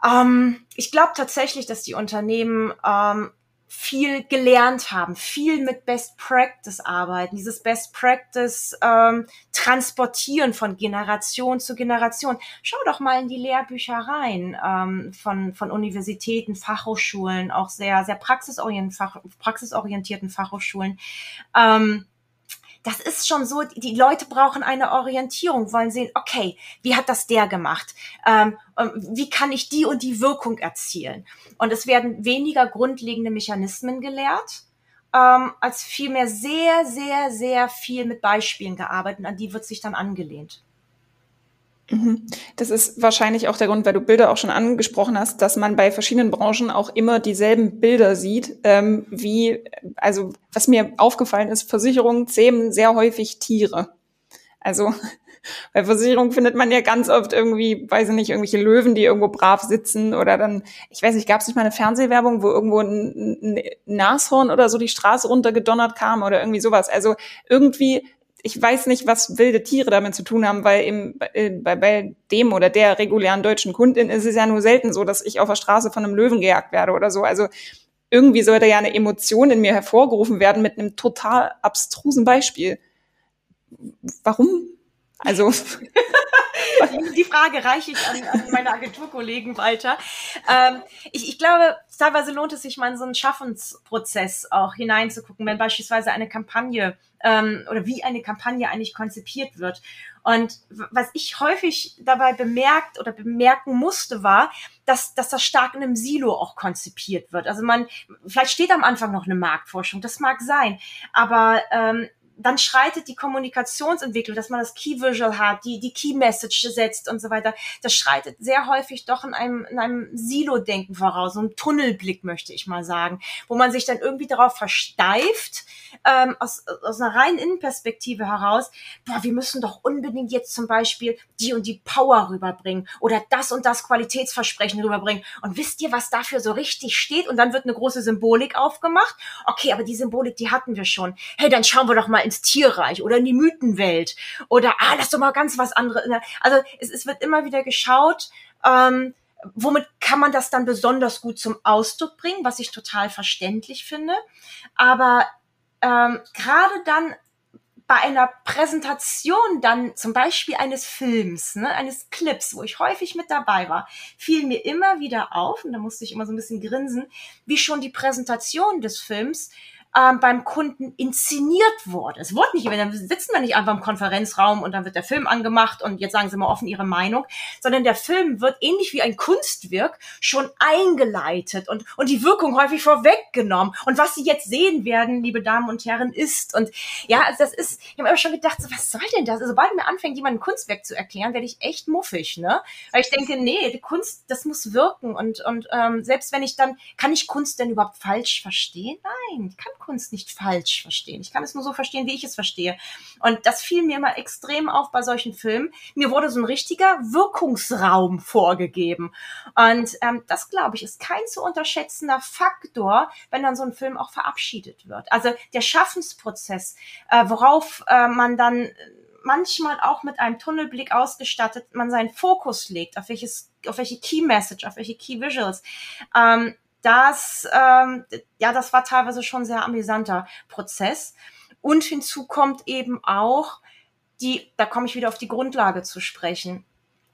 Ähm, ich glaube tatsächlich, dass die Unternehmen ähm, viel gelernt haben, viel mit Best Practice arbeiten, dieses Best Practice ähm, transportieren von Generation zu Generation. Schau doch mal in die Lehrbücher rein ähm, von, von Universitäten, Fachhochschulen, auch sehr, sehr praxisorientierten, Fach, praxisorientierten Fachhochschulen. Ähm, das ist schon so, die Leute brauchen eine Orientierung, wollen sehen, okay, wie hat das der gemacht? Ähm, ähm, wie kann ich die und die Wirkung erzielen? Und es werden weniger grundlegende Mechanismen gelehrt, ähm, als vielmehr sehr, sehr, sehr viel mit Beispielen gearbeitet. An die wird sich dann angelehnt. Mhm. Das ist wahrscheinlich auch der Grund, weil du Bilder auch schon angesprochen hast, dass man bei verschiedenen Branchen auch immer dieselben Bilder sieht, ähm, wie, also was mir aufgefallen ist, Versicherungen zähmen sehr häufig Tiere. Also bei Versicherungen findet man ja ganz oft irgendwie, weiß ich nicht, irgendwelche Löwen, die irgendwo brav sitzen oder dann, ich weiß nicht, gab es nicht mal eine Fernsehwerbung, wo irgendwo ein, ein Nashorn oder so die Straße runtergedonnert kam oder irgendwie sowas. Also irgendwie ich weiß nicht, was wilde Tiere damit zu tun haben, weil im, äh, bei, bei dem oder der regulären deutschen Kundin ist es ja nur selten so, dass ich auf der Straße von einem Löwen gejagt werde oder so. Also irgendwie sollte ja eine Emotion in mir hervorgerufen werden mit einem total abstrusen Beispiel. Warum? Also die Frage reiche ich an, an meine Agenturkollegen weiter. Ähm, ich, ich glaube, teilweise lohnt es sich mal in so einen Schaffensprozess auch hineinzugucken, wenn beispielsweise eine Kampagne ähm, oder wie eine Kampagne eigentlich konzipiert wird. Und was ich häufig dabei bemerkt oder bemerken musste, war, dass, dass das stark in einem Silo auch konzipiert wird. Also man, vielleicht steht am Anfang noch eine Marktforschung, das mag sein, aber ähm, dann schreitet die Kommunikationsentwicklung, dass man das Key Visual hat, die, die Key Message setzt und so weiter, das schreitet sehr häufig doch in einem, in einem Silo-Denken voraus, so einem Tunnelblick, möchte ich mal sagen, wo man sich dann irgendwie darauf versteift, ähm, aus, aus einer reinen Innenperspektive heraus, boah, wir müssen doch unbedingt jetzt zum Beispiel die und die Power rüberbringen oder das und das Qualitätsversprechen rüberbringen. Und wisst ihr, was dafür so richtig steht? Und dann wird eine große Symbolik aufgemacht. Okay, aber die Symbolik, die hatten wir schon. Hey, dann schauen wir doch mal ins Tierreich oder in die Mythenwelt oder ah, lass doch mal ganz was anderes. Also es, es wird immer wieder geschaut, ähm, womit kann man das dann besonders gut zum Ausdruck bringen, was ich total verständlich finde. Aber ähm, gerade dann bei einer Präsentation dann zum Beispiel eines Films, ne, eines Clips, wo ich häufig mit dabei war, fiel mir immer wieder auf, und da musste ich immer so ein bisschen grinsen, wie schon die Präsentation des Films ähm, beim Kunden inszeniert wurde. Es wurde nicht, dann sitzen wir nicht einfach im Konferenzraum und dann wird der Film angemacht und jetzt sagen Sie mal offen Ihre Meinung, sondern der Film wird ähnlich wie ein Kunstwerk schon eingeleitet und, und die Wirkung häufig vorweggenommen. Und was Sie jetzt sehen werden, liebe Damen und Herren, ist und ja, also das ist, ich habe immer schon gedacht, so, was soll denn das? Also, sobald mir anfängt, jemand ein Kunstwerk zu erklären, werde ich echt muffig, ne? Weil ich denke, nee, die Kunst, das muss wirken und, und ähm, selbst wenn ich dann, kann ich Kunst denn überhaupt falsch verstehen? Nein, ich kann Kunst nicht falsch verstehen. Ich kann es nur so verstehen, wie ich es verstehe. Und das fiel mir immer extrem auf bei solchen Filmen. Mir wurde so ein richtiger Wirkungsraum vorgegeben. Und ähm, das, glaube ich, ist kein zu unterschätzender Faktor, wenn dann so ein Film auch verabschiedet wird. Also der Schaffensprozess, äh, worauf äh, man dann manchmal auch mit einem Tunnelblick ausgestattet, man seinen Fokus legt, auf welches, auf welche Key Message, auf welche Key Visuals. Ähm, das, ähm, ja, das war teilweise schon sehr amüsanter Prozess. Und hinzu kommt eben auch die, da komme ich wieder auf die Grundlage zu sprechen.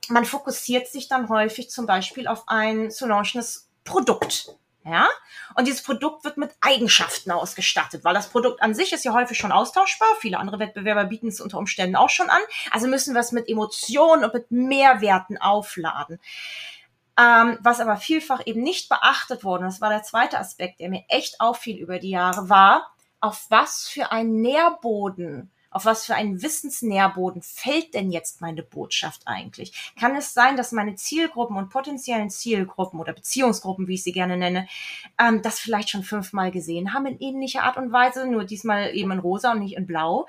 Man fokussiert sich dann häufig zum Beispiel auf ein Solangenes Produkt. Ja? Und dieses Produkt wird mit Eigenschaften ausgestattet, weil das Produkt an sich ist ja häufig schon austauschbar. Viele andere Wettbewerber bieten es unter Umständen auch schon an. Also müssen wir es mit Emotionen und mit Mehrwerten aufladen. Ähm, was aber vielfach eben nicht beachtet wurde, das war der zweite Aspekt, der mir echt auffiel über die Jahre, war, auf was für ein Nährboden auf was für einen Wissensnährboden fällt denn jetzt meine Botschaft eigentlich? Kann es sein, dass meine Zielgruppen und potenziellen Zielgruppen oder Beziehungsgruppen, wie ich sie gerne nenne, ähm, das vielleicht schon fünfmal gesehen haben in ähnlicher Art und Weise, nur diesmal eben in rosa und nicht in blau?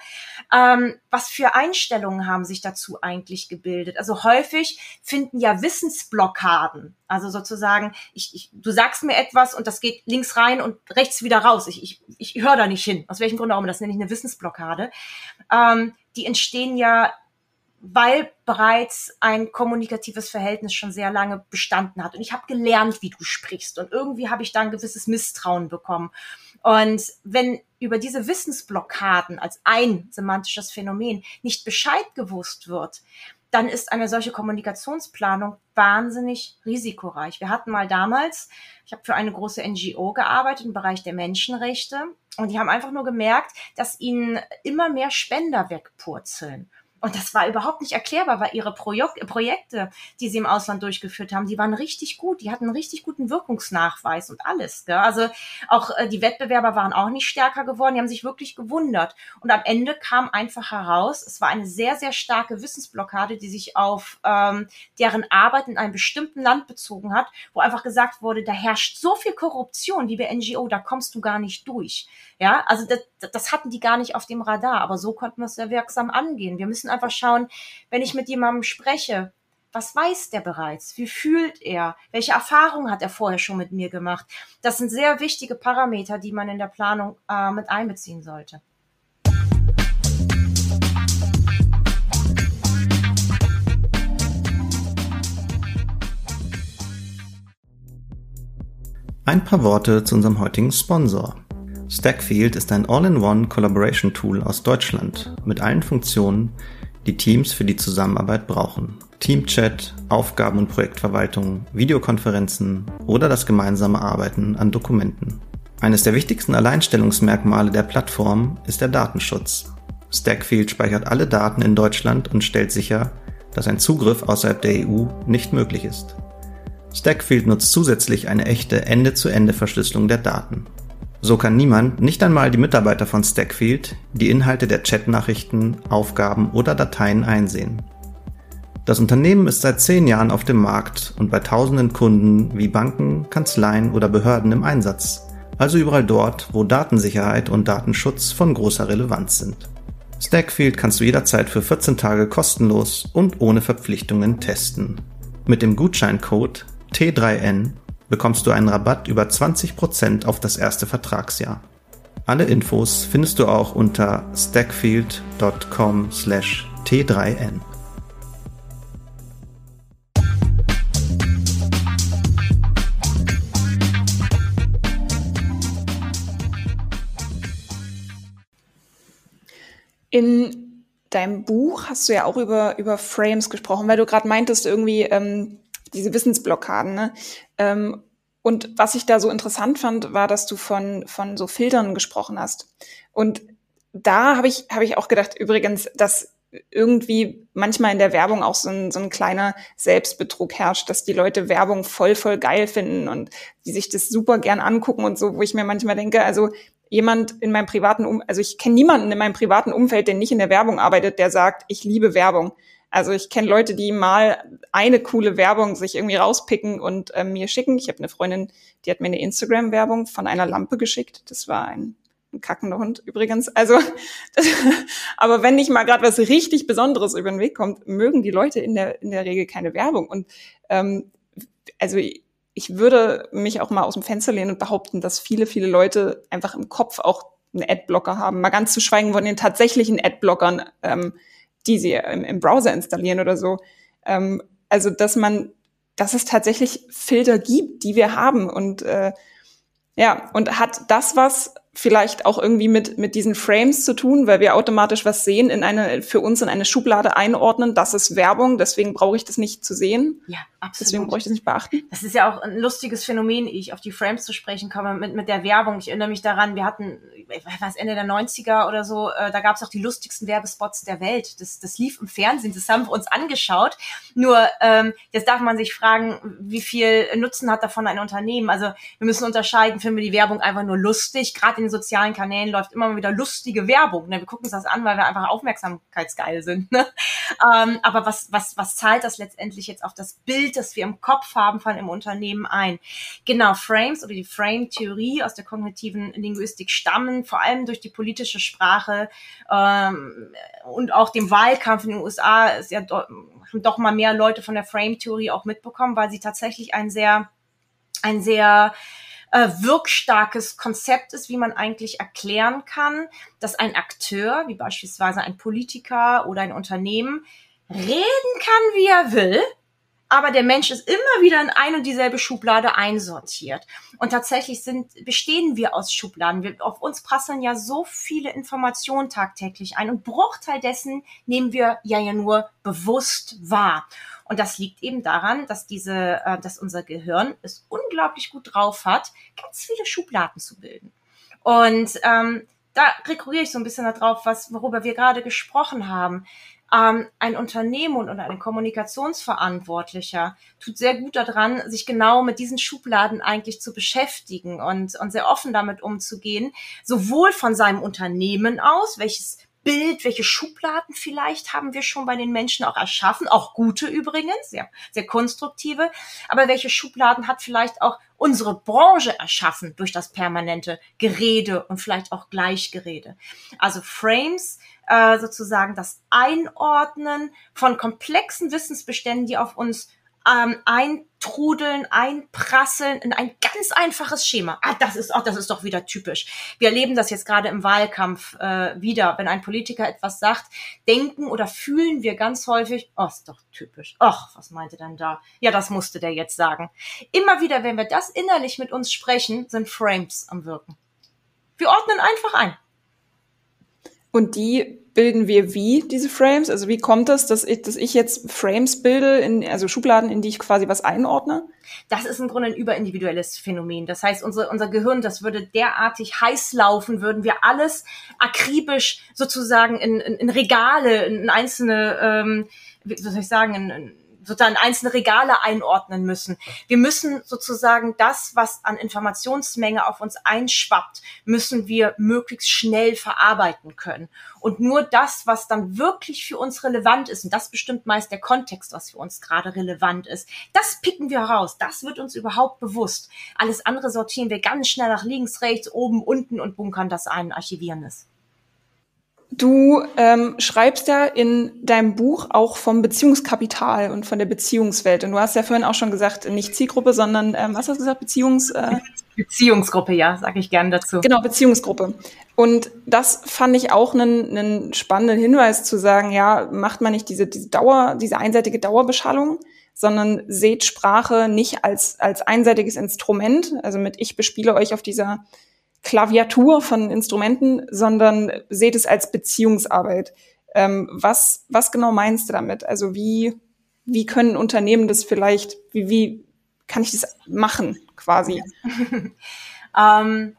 Ähm, was für Einstellungen haben sich dazu eigentlich gebildet? Also häufig finden ja Wissensblockaden also sozusagen, ich, ich, du sagst mir etwas und das geht links rein und rechts wieder raus. Ich, ich, ich höre da nicht hin. Aus welchem Grunde auch immer. Das nenne ich eine Wissensblockade. Ähm, die entstehen ja, weil bereits ein kommunikatives Verhältnis schon sehr lange bestanden hat. Und ich habe gelernt, wie du sprichst. Und irgendwie habe ich da ein gewisses Misstrauen bekommen. Und wenn über diese Wissensblockaden als ein semantisches Phänomen nicht Bescheid gewusst wird, dann ist eine solche Kommunikationsplanung wahnsinnig risikoreich. Wir hatten mal damals, ich habe für eine große NGO gearbeitet im Bereich der Menschenrechte und die haben einfach nur gemerkt, dass ihnen immer mehr Spender wegpurzeln. Und das war überhaupt nicht erklärbar, weil ihre Projek Projekte, die sie im Ausland durchgeführt haben, die waren richtig gut. Die hatten einen richtig guten Wirkungsnachweis und alles. Gell? Also auch äh, die Wettbewerber waren auch nicht stärker geworden. Die haben sich wirklich gewundert. Und am Ende kam einfach heraus, es war eine sehr, sehr starke Wissensblockade, die sich auf ähm, deren Arbeit in einem bestimmten Land bezogen hat, wo einfach gesagt wurde, da herrscht so viel Korruption, liebe NGO, da kommst du gar nicht durch. Ja, also das, das hatten die gar nicht auf dem Radar. Aber so konnten wir es sehr wirksam angehen. Wir müssen einfach schauen, wenn ich mit jemandem spreche, was weiß der bereits? Wie fühlt er? Welche Erfahrungen hat er vorher schon mit mir gemacht? Das sind sehr wichtige Parameter, die man in der Planung äh, mit einbeziehen sollte. Ein paar Worte zu unserem heutigen Sponsor. Stackfield ist ein All-in-One Collaboration Tool aus Deutschland mit allen Funktionen, die Teams für die Zusammenarbeit brauchen. Teamchat, Aufgaben- und Projektverwaltung, Videokonferenzen oder das gemeinsame Arbeiten an Dokumenten. Eines der wichtigsten Alleinstellungsmerkmale der Plattform ist der Datenschutz. Stackfield speichert alle Daten in Deutschland und stellt sicher, dass ein Zugriff außerhalb der EU nicht möglich ist. Stackfield nutzt zusätzlich eine echte Ende-zu-Ende-Verschlüsselung der Daten. So kann niemand, nicht einmal die Mitarbeiter von Stackfield, die Inhalte der Chatnachrichten, Aufgaben oder Dateien einsehen. Das Unternehmen ist seit zehn Jahren auf dem Markt und bei tausenden Kunden wie Banken, Kanzleien oder Behörden im Einsatz, also überall dort, wo Datensicherheit und Datenschutz von großer Relevanz sind. Stackfield kannst du jederzeit für 14 Tage kostenlos und ohne Verpflichtungen testen. Mit dem Gutscheincode T3N bekommst du einen Rabatt über 20% auf das erste Vertragsjahr. Alle Infos findest du auch unter stackfield.com/t3n. In deinem Buch hast du ja auch über, über Frames gesprochen, weil du gerade meintest, irgendwie ähm, diese Wissensblockaden. Ne? Ähm, und was ich da so interessant fand, war, dass du von, von so Filtern gesprochen hast. Und da habe ich, hab ich auch gedacht, übrigens, dass irgendwie manchmal in der Werbung auch so ein, so ein kleiner Selbstbetrug herrscht, dass die Leute Werbung voll, voll geil finden und die sich das super gern angucken und so, wo ich mir manchmal denke, also jemand in meinem privaten um also ich kenne niemanden in meinem privaten Umfeld, der nicht in der Werbung arbeitet, der sagt, ich liebe Werbung. Also ich kenne Leute, die mal eine coole Werbung sich irgendwie rauspicken und äh, mir schicken. Ich habe eine Freundin, die hat mir eine Instagram-Werbung von einer Lampe geschickt. Das war ein, ein kackender Hund übrigens. Also, das, aber wenn nicht mal gerade was richtig Besonderes über den Weg kommt, mögen die Leute in der in der Regel keine Werbung. Und ähm, also ich würde mich auch mal aus dem Fenster lehnen und behaupten, dass viele viele Leute einfach im Kopf auch einen Adblocker haben. Mal ganz zu schweigen von den tatsächlichen Adblockern. Ähm, die sie im, im Browser installieren oder so. Ähm, also, dass man, dass es tatsächlich Filter gibt, die wir haben und äh, ja, und hat das was vielleicht auch irgendwie mit, mit diesen Frames zu tun, weil wir automatisch was sehen, in eine, für uns in eine Schublade einordnen. Das ist Werbung, deswegen brauche ich das nicht zu sehen. Ja, absolut. Deswegen brauche ich das nicht beachten. Das ist ja auch ein lustiges Phänomen, ich auf die Frames zu sprechen komme, mit, mit der Werbung. Ich erinnere mich daran, wir hatten, was Ende der 90er oder so, äh, da gab es auch die lustigsten Werbespots der Welt. Das, das lief im Fernsehen, das haben wir uns angeschaut. Nur ähm, jetzt darf man sich fragen, wie viel Nutzen hat davon ein Unternehmen? Also wir müssen unterscheiden, finden wir die Werbung einfach nur lustig, gerade in sozialen Kanälen läuft immer wieder lustige Werbung. Ne? Wir gucken uns das an, weil wir einfach aufmerksamkeitsgeil sind. Ne? Ähm, aber was, was, was zahlt das letztendlich jetzt auf das Bild, das wir im Kopf haben von einem Unternehmen ein? Genau, Frames oder die Frame-Theorie aus der kognitiven Linguistik stammen vor allem durch die politische Sprache ähm, und auch dem Wahlkampf in den USA ist ja do, doch mal mehr Leute von der Frame-Theorie auch mitbekommen, weil sie tatsächlich ein sehr ein sehr äh, wirkstarkes Konzept ist, wie man eigentlich erklären kann, dass ein Akteur, wie beispielsweise ein Politiker oder ein Unternehmen, reden kann, wie er will, aber der Mensch ist immer wieder in ein und dieselbe Schublade einsortiert. Und tatsächlich sind, bestehen wir aus Schubladen. Wir, auf uns prasseln ja so viele Informationen tagtäglich ein und Bruchteil dessen nehmen wir ja ja nur bewusst wahr. Und das liegt eben daran, dass diese, äh, dass unser Gehirn es unglaublich gut drauf hat, ganz viele Schubladen zu bilden. Und ähm, da rekurriere ich so ein bisschen darauf, was, worüber wir gerade gesprochen haben ähm, ein Unternehmen und ein Kommunikationsverantwortlicher tut sehr gut daran, sich genau mit diesen Schubladen eigentlich zu beschäftigen und, und sehr offen damit umzugehen, sowohl von seinem Unternehmen aus, welches Bild, welche Schubladen vielleicht haben wir schon bei den Menschen auch erschaffen, auch gute übrigens, sehr, sehr konstruktive, aber welche Schubladen hat vielleicht auch unsere Branche erschaffen durch das permanente Gerede und vielleicht auch Gleichgerede. Also Frames äh, sozusagen das Einordnen von komplexen Wissensbeständen, die auf uns ähm, eintrudeln, einprasseln in ein ganz einfaches Schema. Ah, das ist auch, das ist doch wieder typisch. Wir erleben das jetzt gerade im Wahlkampf äh, wieder. Wenn ein Politiker etwas sagt, denken oder fühlen wir ganz häufig, oh, ist doch typisch. Ach, was meinte denn da? Ja, das musste der jetzt sagen. Immer wieder, wenn wir das innerlich mit uns sprechen, sind Frames am Wirken. Wir ordnen einfach ein. Und die bilden wir wie, diese Frames? Also wie kommt das, dass ich, dass ich jetzt Frames bilde, in, also Schubladen, in die ich quasi was einordne? Das ist im Grunde ein überindividuelles Phänomen. Das heißt, unser, unser Gehirn, das würde derartig heiß laufen, würden wir alles akribisch sozusagen in, in, in Regale, in einzelne, ähm, wie soll ich sagen, in, in sozusagen einzelne Regale einordnen müssen. Wir müssen sozusagen das, was an Informationsmenge auf uns einschwappt, müssen wir möglichst schnell verarbeiten können. Und nur das, was dann wirklich für uns relevant ist, und das bestimmt meist der Kontext, was für uns gerade relevant ist, das picken wir raus. Das wird uns überhaupt bewusst. Alles andere sortieren wir ganz schnell nach links, rechts, oben, unten und bunkern das ein, archivieren es. Du ähm, schreibst ja in deinem Buch auch vom Beziehungskapital und von der Beziehungswelt. Und du hast ja vorhin auch schon gesagt, nicht Zielgruppe, sondern ähm, was hast du gesagt? Beziehungs äh Beziehungsgruppe, ja, sage ich gerne dazu. Genau, Beziehungsgruppe. Und das fand ich auch einen, einen spannenden Hinweis zu sagen, ja, macht man nicht diese, diese Dauer, diese einseitige Dauerbeschallung, sondern seht Sprache nicht als, als einseitiges Instrument. Also mit ich bespiele euch auf dieser Klaviatur von Instrumenten, sondern seht es als Beziehungsarbeit. Ähm, was, was genau meinst du damit? Also wie, wie können Unternehmen das vielleicht, wie, wie kann ich das machen quasi? ähm,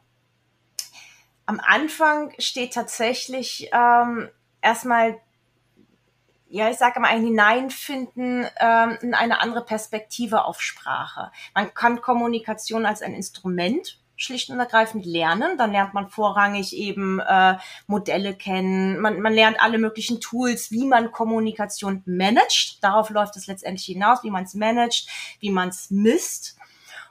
am Anfang steht tatsächlich ähm, erstmal ja, ich sage mal, ein Hineinfinden ähm, in eine andere Perspektive auf Sprache. Man kann Kommunikation als ein Instrument schlicht und ergreifend lernen. Dann lernt man vorrangig eben äh, Modelle kennen. Man, man lernt alle möglichen Tools, wie man Kommunikation managt. Darauf läuft es letztendlich hinaus, wie man es managt, wie man es misst.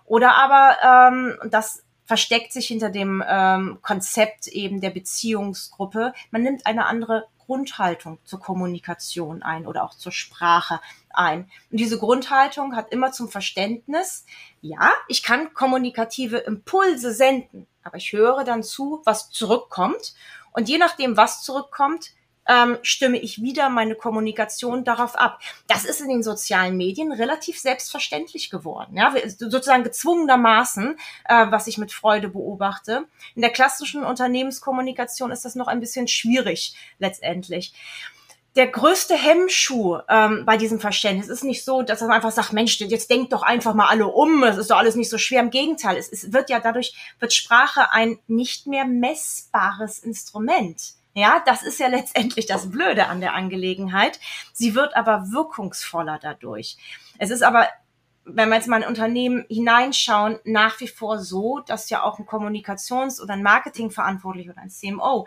Oder aber ähm, das versteckt sich hinter dem ähm, Konzept eben der Beziehungsgruppe. Man nimmt eine andere Grundhaltung zur Kommunikation ein oder auch zur Sprache ein. Und diese Grundhaltung hat immer zum Verständnis, ja, ich kann kommunikative Impulse senden, aber ich höre dann zu, was zurückkommt. Und je nachdem, was zurückkommt, ähm, stimme ich wieder meine Kommunikation darauf ab. Das ist in den sozialen Medien relativ selbstverständlich geworden. Ja, sozusagen gezwungenermaßen, äh, was ich mit Freude beobachte. In der klassischen Unternehmenskommunikation ist das noch ein bisschen schwierig letztendlich der größte Hemmschuh ähm, bei diesem Verständnis ist nicht so, dass man einfach sagt, Mensch, jetzt denkt doch einfach mal alle um, es ist doch alles nicht so schwer. Im Gegenteil, es, es wird ja dadurch, wird Sprache ein nicht mehr messbares Instrument. Ja, das ist ja letztendlich das Blöde an der Angelegenheit. Sie wird aber wirkungsvoller dadurch. Es ist aber wenn wir jetzt mal in Unternehmen hineinschauen, nach wie vor so, dass ja auch ein Kommunikations- oder ein Marketingverantwortlicher oder ein CMO,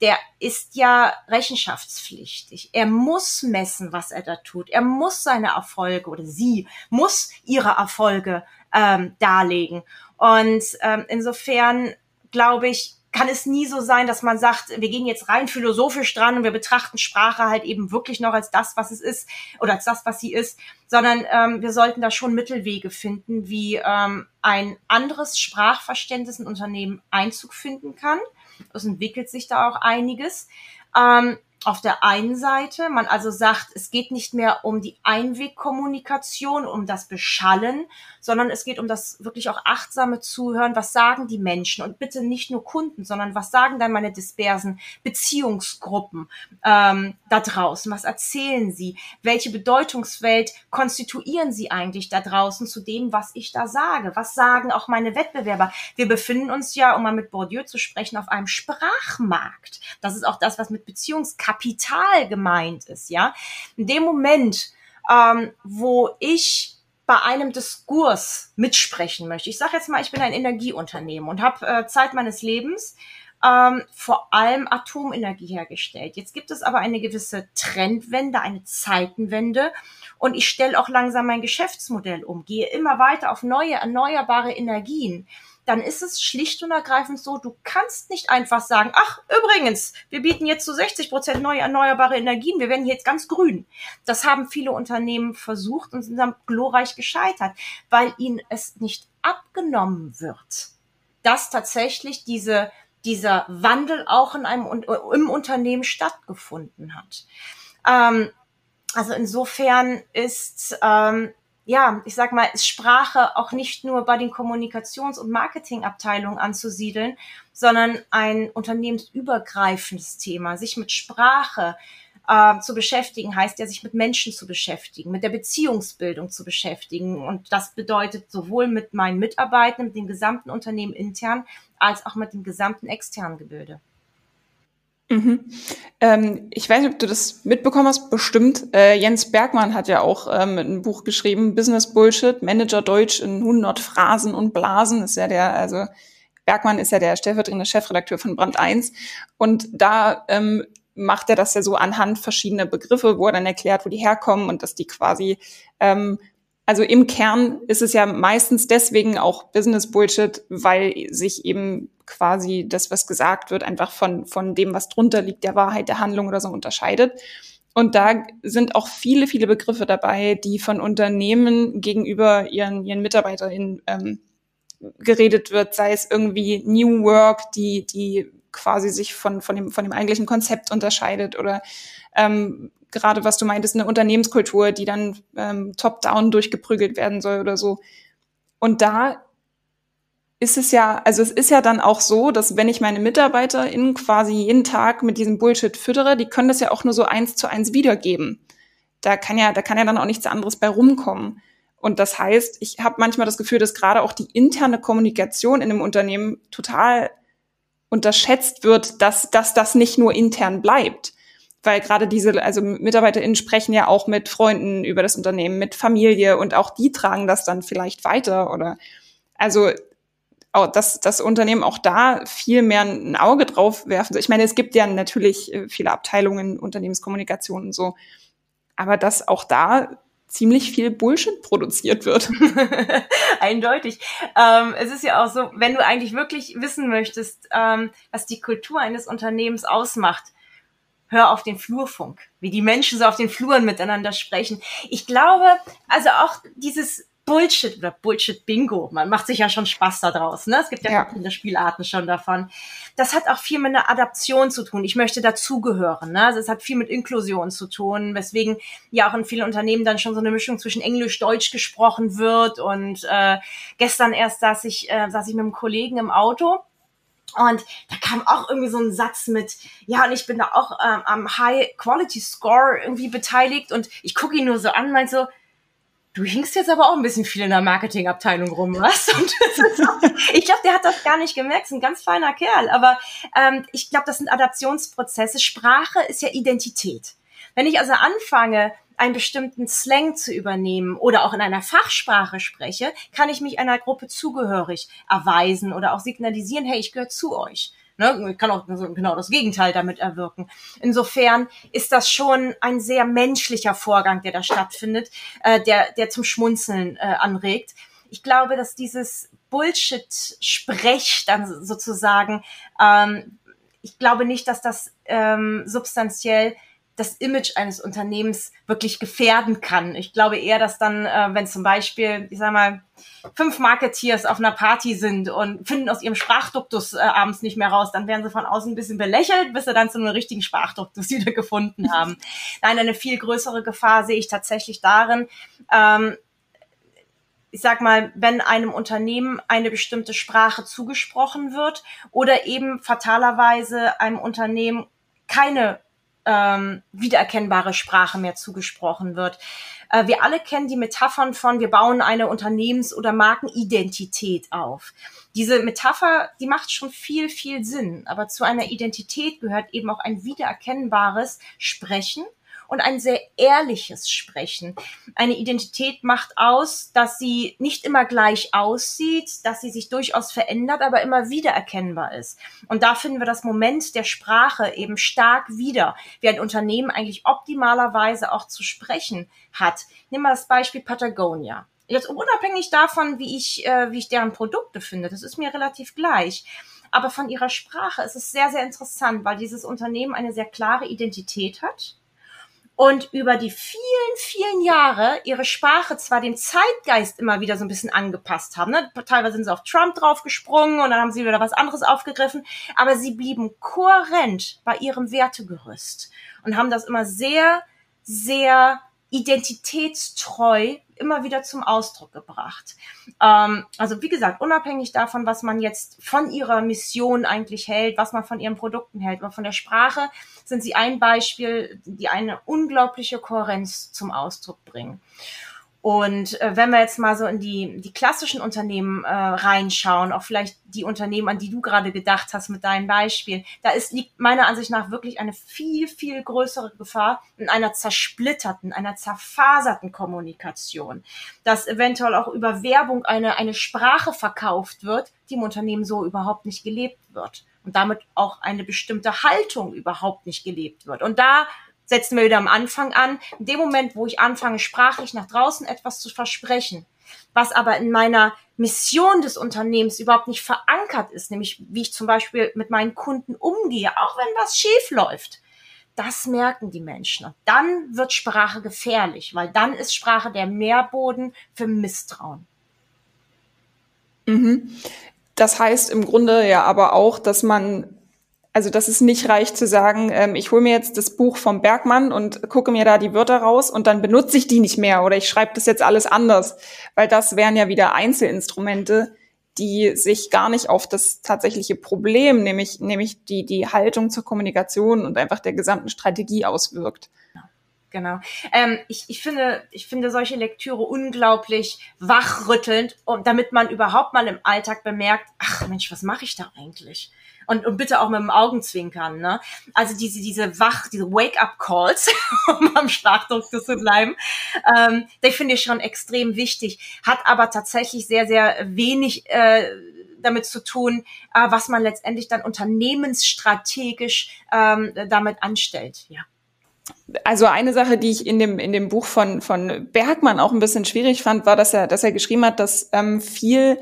der ist ja rechenschaftspflichtig. Er muss messen, was er da tut. Er muss seine Erfolge oder sie muss ihre Erfolge ähm, darlegen. Und ähm, insofern glaube ich, kann es nie so sein, dass man sagt, wir gehen jetzt rein philosophisch dran und wir betrachten Sprache halt eben wirklich noch als das, was es ist oder als das, was sie ist, sondern ähm, wir sollten da schon Mittelwege finden, wie ähm, ein anderes Sprachverständnis in Unternehmen Einzug finden kann. Es entwickelt sich da auch einiges. Ähm, auf der einen Seite man also sagt, es geht nicht mehr um die Einwegkommunikation, um das Beschallen, sondern es geht um das wirklich auch achtsame Zuhören. Was sagen die Menschen? Und bitte nicht nur Kunden, sondern was sagen dann meine dispersen Beziehungsgruppen ähm, da draußen? Was erzählen sie? Welche Bedeutungswelt konstituieren sie eigentlich da draußen zu dem, was ich da sage? Was sagen auch meine Wettbewerber? Wir befinden uns ja, um mal mit Bourdieu zu sprechen, auf einem Sprachmarkt. Das ist auch das, was mit Beziehungskapital gemeint ist, ja. In dem Moment, ähm, wo ich bei einem Diskurs mitsprechen möchte. Ich sage jetzt mal, ich bin ein Energieunternehmen und habe äh, Zeit meines Lebens ähm, vor allem Atomenergie hergestellt. Jetzt gibt es aber eine gewisse Trendwende, eine Zeitenwende und ich stelle auch langsam mein Geschäftsmodell um, gehe immer weiter auf neue erneuerbare Energien dann ist es schlicht und ergreifend so, du kannst nicht einfach sagen, ach, übrigens, wir bieten jetzt zu 60 Prozent neue erneuerbare Energien, wir werden jetzt ganz grün. Das haben viele Unternehmen versucht und sind dann glorreich gescheitert, weil ihnen es nicht abgenommen wird, dass tatsächlich diese, dieser Wandel auch in einem, im Unternehmen stattgefunden hat. Ähm, also insofern ist ähm, ja, ich sag mal, ist Sprache auch nicht nur bei den Kommunikations- und Marketingabteilungen anzusiedeln, sondern ein unternehmensübergreifendes Thema. Sich mit Sprache äh, zu beschäftigen, heißt ja, sich mit Menschen zu beschäftigen, mit der Beziehungsbildung zu beschäftigen. Und das bedeutet sowohl mit meinen Mitarbeitern, mit dem gesamten Unternehmen intern, als auch mit dem gesamten externen Gebilde. Mhm. Ähm, ich weiß nicht, ob du das mitbekommen hast, bestimmt. Äh, Jens Bergmann hat ja auch ähm, ein Buch geschrieben, Business Bullshit, Manager Deutsch in 100 Phrasen und Blasen. ist ja der, also Bergmann ist ja der stellvertretende Chefredakteur von Brand 1. Und da ähm, macht er das ja so anhand verschiedener Begriffe, wo er dann erklärt, wo die herkommen und dass die quasi ähm, also im Kern ist es ja meistens deswegen auch Business Bullshit, weil sich eben quasi das, was gesagt wird, einfach von, von dem, was drunter liegt, der Wahrheit, der Handlung oder so unterscheidet. Und da sind auch viele, viele Begriffe dabei, die von Unternehmen gegenüber ihren, ihren MitarbeiterInnen ähm, geredet wird, sei es irgendwie New Work, die, die quasi sich von, von, dem, von dem eigentlichen Konzept unterscheidet oder ähm, gerade was du meintest, eine Unternehmenskultur, die dann ähm, top-down durchgeprügelt werden soll oder so. Und da ist es ja, also es ist ja dann auch so, dass wenn ich meine MitarbeiterInnen quasi jeden Tag mit diesem Bullshit füttere, die können das ja auch nur so eins zu eins wiedergeben. Da kann ja, da kann ja dann auch nichts anderes bei rumkommen. Und das heißt, ich habe manchmal das Gefühl, dass gerade auch die interne Kommunikation in einem Unternehmen total unterschätzt wird, dass, dass das nicht nur intern bleibt weil gerade diese, also MitarbeiterInnen sprechen ja auch mit Freunden über das Unternehmen, mit Familie und auch die tragen das dann vielleicht weiter oder also auch, dass das Unternehmen auch da viel mehr ein Auge drauf werfen. Ich meine, es gibt ja natürlich äh, viele Abteilungen, Unternehmenskommunikation und so, aber dass auch da ziemlich viel Bullshit produziert wird. Eindeutig. Ähm, es ist ja auch so, wenn du eigentlich wirklich wissen möchtest, ähm, was die Kultur eines Unternehmens ausmacht, hör auf den Flurfunk, wie die Menschen so auf den Fluren miteinander sprechen. Ich glaube, also auch dieses Bullshit oder Bullshit-Bingo, man macht sich ja schon Spaß da draus, ne? Es gibt ja, ja. viele Spielarten schon davon. Das hat auch viel mit einer Adaption zu tun. Ich möchte dazugehören, ne? Also es hat viel mit Inklusion zu tun, weswegen ja auch in vielen Unternehmen dann schon so eine Mischung zwischen Englisch-Deutsch gesprochen wird. Und äh, gestern erst saß ich, äh, saß ich mit einem Kollegen im Auto und da kam auch irgendwie so ein Satz mit, ja, und ich bin da auch ähm, am High Quality Score irgendwie beteiligt und ich gucke ihn nur so an, meint so, du hinkst jetzt aber auch ein bisschen viel in der Marketingabteilung rum, was? Auch, ich glaube, der hat das gar nicht gemerkt, ist ein ganz feiner Kerl, aber ähm, ich glaube, das sind Adaptionsprozesse. Sprache ist ja Identität. Wenn ich also anfange, einen bestimmten Slang zu übernehmen oder auch in einer Fachsprache spreche, kann ich mich einer Gruppe zugehörig erweisen oder auch signalisieren, hey, ich gehöre zu euch. Ne? Ich kann auch genau das Gegenteil damit erwirken. Insofern ist das schon ein sehr menschlicher Vorgang, der da stattfindet, äh, der, der zum Schmunzeln äh, anregt. Ich glaube, dass dieses Bullshit-Sprech dann sozusagen, ähm, ich glaube nicht, dass das ähm, substanziell das Image eines Unternehmens wirklich gefährden kann. Ich glaube eher, dass dann, äh, wenn zum Beispiel, ich sag mal, fünf Marketeers auf einer Party sind und finden aus ihrem Sprachduktus äh, abends nicht mehr raus, dann werden sie von außen ein bisschen belächelt, bis sie dann zu einem richtigen Sprachduktus wieder gefunden haben. Nein, eine viel größere Gefahr sehe ich tatsächlich darin, ähm, ich sag mal, wenn einem Unternehmen eine bestimmte Sprache zugesprochen wird oder eben fatalerweise einem Unternehmen keine ähm, wiedererkennbare Sprache mehr zugesprochen wird. Äh, wir alle kennen die Metaphern von, wir bauen eine Unternehmens- oder Markenidentität auf. Diese Metapher, die macht schon viel, viel Sinn. Aber zu einer Identität gehört eben auch ein wiedererkennbares Sprechen und ein sehr ehrliches Sprechen. Eine Identität macht aus, dass sie nicht immer gleich aussieht, dass sie sich durchaus verändert, aber immer wieder erkennbar ist. Und da finden wir das Moment der Sprache eben stark wieder, wie ein Unternehmen eigentlich optimalerweise auch zu sprechen hat. Nimm mal das Beispiel Patagonia. Jetzt unabhängig davon, wie ich, äh, wie ich deren Produkte finde, das ist mir relativ gleich. Aber von ihrer Sprache ist es sehr, sehr interessant, weil dieses Unternehmen eine sehr klare Identität hat und über die vielen, vielen Jahre ihre Sprache zwar dem Zeitgeist immer wieder so ein bisschen angepasst haben. Ne? Teilweise sind sie auf Trump draufgesprungen und dann haben sie wieder was anderes aufgegriffen, aber sie blieben kohärent bei ihrem Wertegerüst und haben das immer sehr, sehr identitätstreu immer wieder zum Ausdruck gebracht. Ähm, also wie gesagt, unabhängig davon, was man jetzt von ihrer Mission eigentlich hält, was man von ihren Produkten hält, aber von der Sprache sind sie ein Beispiel, die eine unglaubliche Kohärenz zum Ausdruck bringen. Und äh, wenn wir jetzt mal so in die, die klassischen Unternehmen äh, reinschauen, auch vielleicht die Unternehmen, an die du gerade gedacht hast mit deinem Beispiel, da ist, liegt meiner Ansicht nach wirklich eine viel, viel größere Gefahr in einer zersplitterten, einer zerfaserten Kommunikation, dass eventuell auch über Werbung eine, eine Sprache verkauft wird, die im Unternehmen so überhaupt nicht gelebt wird und damit auch eine bestimmte Haltung überhaupt nicht gelebt wird. Und da setzen wir wieder am Anfang an. In dem Moment, wo ich anfange, sprachlich nach draußen etwas zu versprechen, was aber in meiner Mission des Unternehmens überhaupt nicht verankert ist, nämlich wie ich zum Beispiel mit meinen Kunden umgehe, auch wenn was schief läuft. Das merken die Menschen. Und dann wird Sprache gefährlich, weil dann ist Sprache der Nährboden für Misstrauen. Mhm. Das heißt im Grunde ja aber auch, dass man also dass es nicht reicht zu sagen, ähm, ich hole mir jetzt das Buch vom Bergmann und gucke mir da die Wörter raus und dann benutze ich die nicht mehr oder ich schreibe das jetzt alles anders, weil das wären ja wieder Einzelinstrumente, die sich gar nicht auf das tatsächliche Problem, nämlich, nämlich die, die Haltung zur Kommunikation und einfach der gesamten Strategie auswirkt. Genau. Ähm, ich, ich, finde, ich finde solche Lektüre unglaublich wachrüttelnd, und damit man überhaupt mal im Alltag bemerkt, ach Mensch, was mache ich da eigentlich? und, und bitte auch mit dem Augenzwinkern. Ne? Also diese, diese Wach, diese Wake-up-Calls, um am Sprachdruck zu bleiben, ähm, die finde ich schon extrem wichtig, hat aber tatsächlich sehr, sehr wenig äh, damit zu tun, äh, was man letztendlich dann unternehmensstrategisch ähm, damit anstellt. Ja. Also eine Sache, die ich in dem in dem Buch von von Bergmann auch ein bisschen schwierig fand, war, dass er dass er geschrieben hat, dass ähm, viel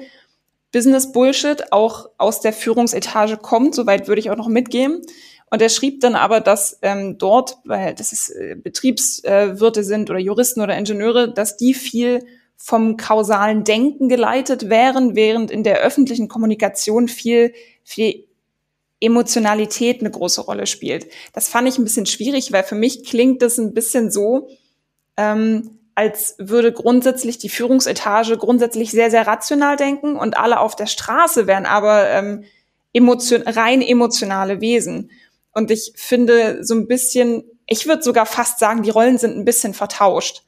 Business Bullshit auch aus der Führungsetage kommt. Soweit würde ich auch noch mitgehen. Und er schrieb dann aber, dass ähm, dort, weil das ist, äh, Betriebswirte sind oder Juristen oder Ingenieure, dass die viel vom kausalen Denken geleitet wären, während in der öffentlichen Kommunikation viel, viel Emotionalität eine große Rolle spielt. Das fand ich ein bisschen schwierig, weil für mich klingt das ein bisschen so, ähm, als würde grundsätzlich die Führungsetage grundsätzlich sehr, sehr rational denken und alle auf der Straße wären aber ähm, emotion rein emotionale Wesen. Und ich finde so ein bisschen, ich würde sogar fast sagen, die Rollen sind ein bisschen vertauscht.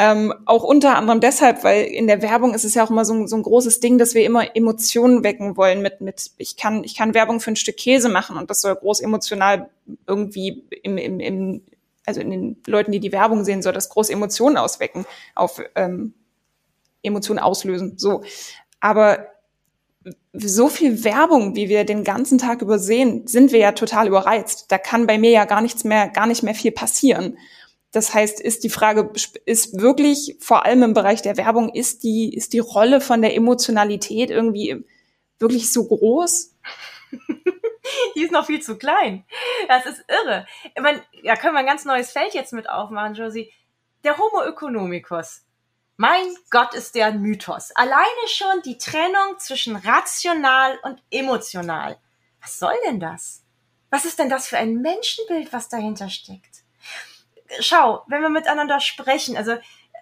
Ähm, auch unter anderem deshalb, weil in der Werbung ist es ja auch immer so ein, so ein großes Ding, dass wir immer Emotionen wecken wollen mit, mit ich kann, ich kann Werbung für ein Stück Käse machen und das soll groß emotional irgendwie im, im, im also in den Leuten, die die Werbung sehen, soll das große Emotionen auswecken, auf ähm, Emotionen auslösen. So, aber so viel Werbung, wie wir den ganzen Tag übersehen, sind wir ja total überreizt. Da kann bei mir ja gar nichts mehr, gar nicht mehr viel passieren. Das heißt, ist die Frage, ist wirklich vor allem im Bereich der Werbung, ist die, ist die Rolle von der Emotionalität irgendwie wirklich so groß? Die ist noch viel zu klein. Das ist irre. Ich meine, da können wir ein ganz neues Feld jetzt mit aufmachen, Josie. Der Homo economicus. Mein Gott, ist der ein Mythos. Alleine schon die Trennung zwischen rational und emotional. Was soll denn das? Was ist denn das für ein Menschenbild, was dahinter steckt? Schau, wenn wir miteinander sprechen, also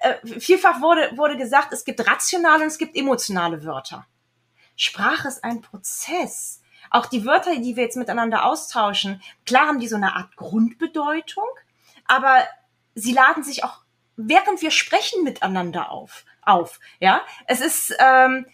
äh, vielfach wurde, wurde gesagt, es gibt rationale und es gibt emotionale Wörter. Sprache ist ein Prozess. Auch die Wörter, die wir jetzt miteinander austauschen, klar haben die so eine Art Grundbedeutung, aber sie laden sich auch, während wir sprechen, miteinander auf. auf ja, es ist ähm,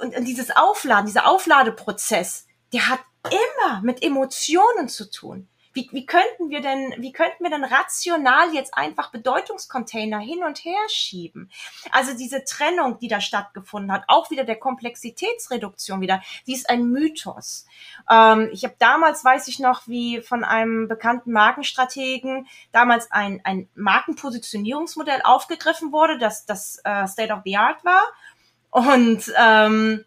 und, und dieses Aufladen, dieser Aufladeprozess, der hat immer mit Emotionen zu tun. Wie, wie könnten wir denn, wie könnten wir denn rational jetzt einfach Bedeutungscontainer hin und her schieben? Also diese Trennung, die da stattgefunden hat, auch wieder der Komplexitätsreduktion wieder, die ist ein Mythos. Ähm, ich habe damals, weiß ich noch, wie von einem bekannten Markenstrategen damals ein, ein Markenpositionierungsmodell aufgegriffen wurde, das das äh, State of the Art war. Und ähm,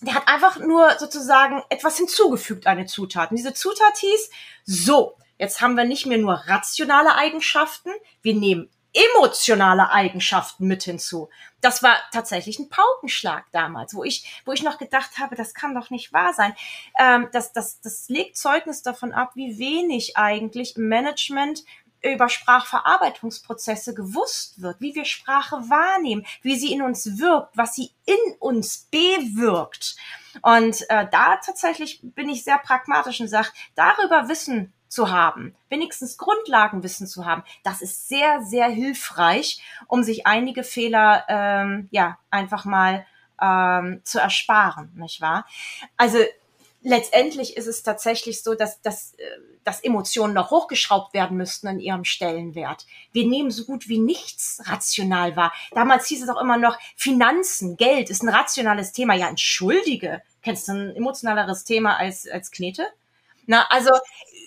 der hat einfach nur sozusagen etwas hinzugefügt, eine Zutat. Und diese Zutat hieß, so, jetzt haben wir nicht mehr nur rationale Eigenschaften, wir nehmen emotionale Eigenschaften mit hinzu. Das war tatsächlich ein Paukenschlag damals, wo ich, wo ich noch gedacht habe, das kann doch nicht wahr sein. Ähm, das, das, das legt Zeugnis davon ab, wie wenig eigentlich Management über Sprachverarbeitungsprozesse gewusst wird, wie wir Sprache wahrnehmen, wie sie in uns wirkt, was sie in uns bewirkt. Und äh, da tatsächlich bin ich sehr pragmatisch und sage, darüber Wissen zu haben, wenigstens Grundlagenwissen zu haben, das ist sehr, sehr hilfreich, um sich einige Fehler ähm, ja einfach mal ähm, zu ersparen, nicht wahr? Also letztendlich ist es tatsächlich so, dass, dass, äh, dass Emotionen noch hochgeschraubt werden müssten in ihrem Stellenwert. Wir nehmen so gut wie nichts rational wahr. Damals hieß es auch immer noch, Finanzen, Geld ist ein rationales Thema. Ja, entschuldige. Kennst du ein emotionaleres Thema als, als Knete? Na, also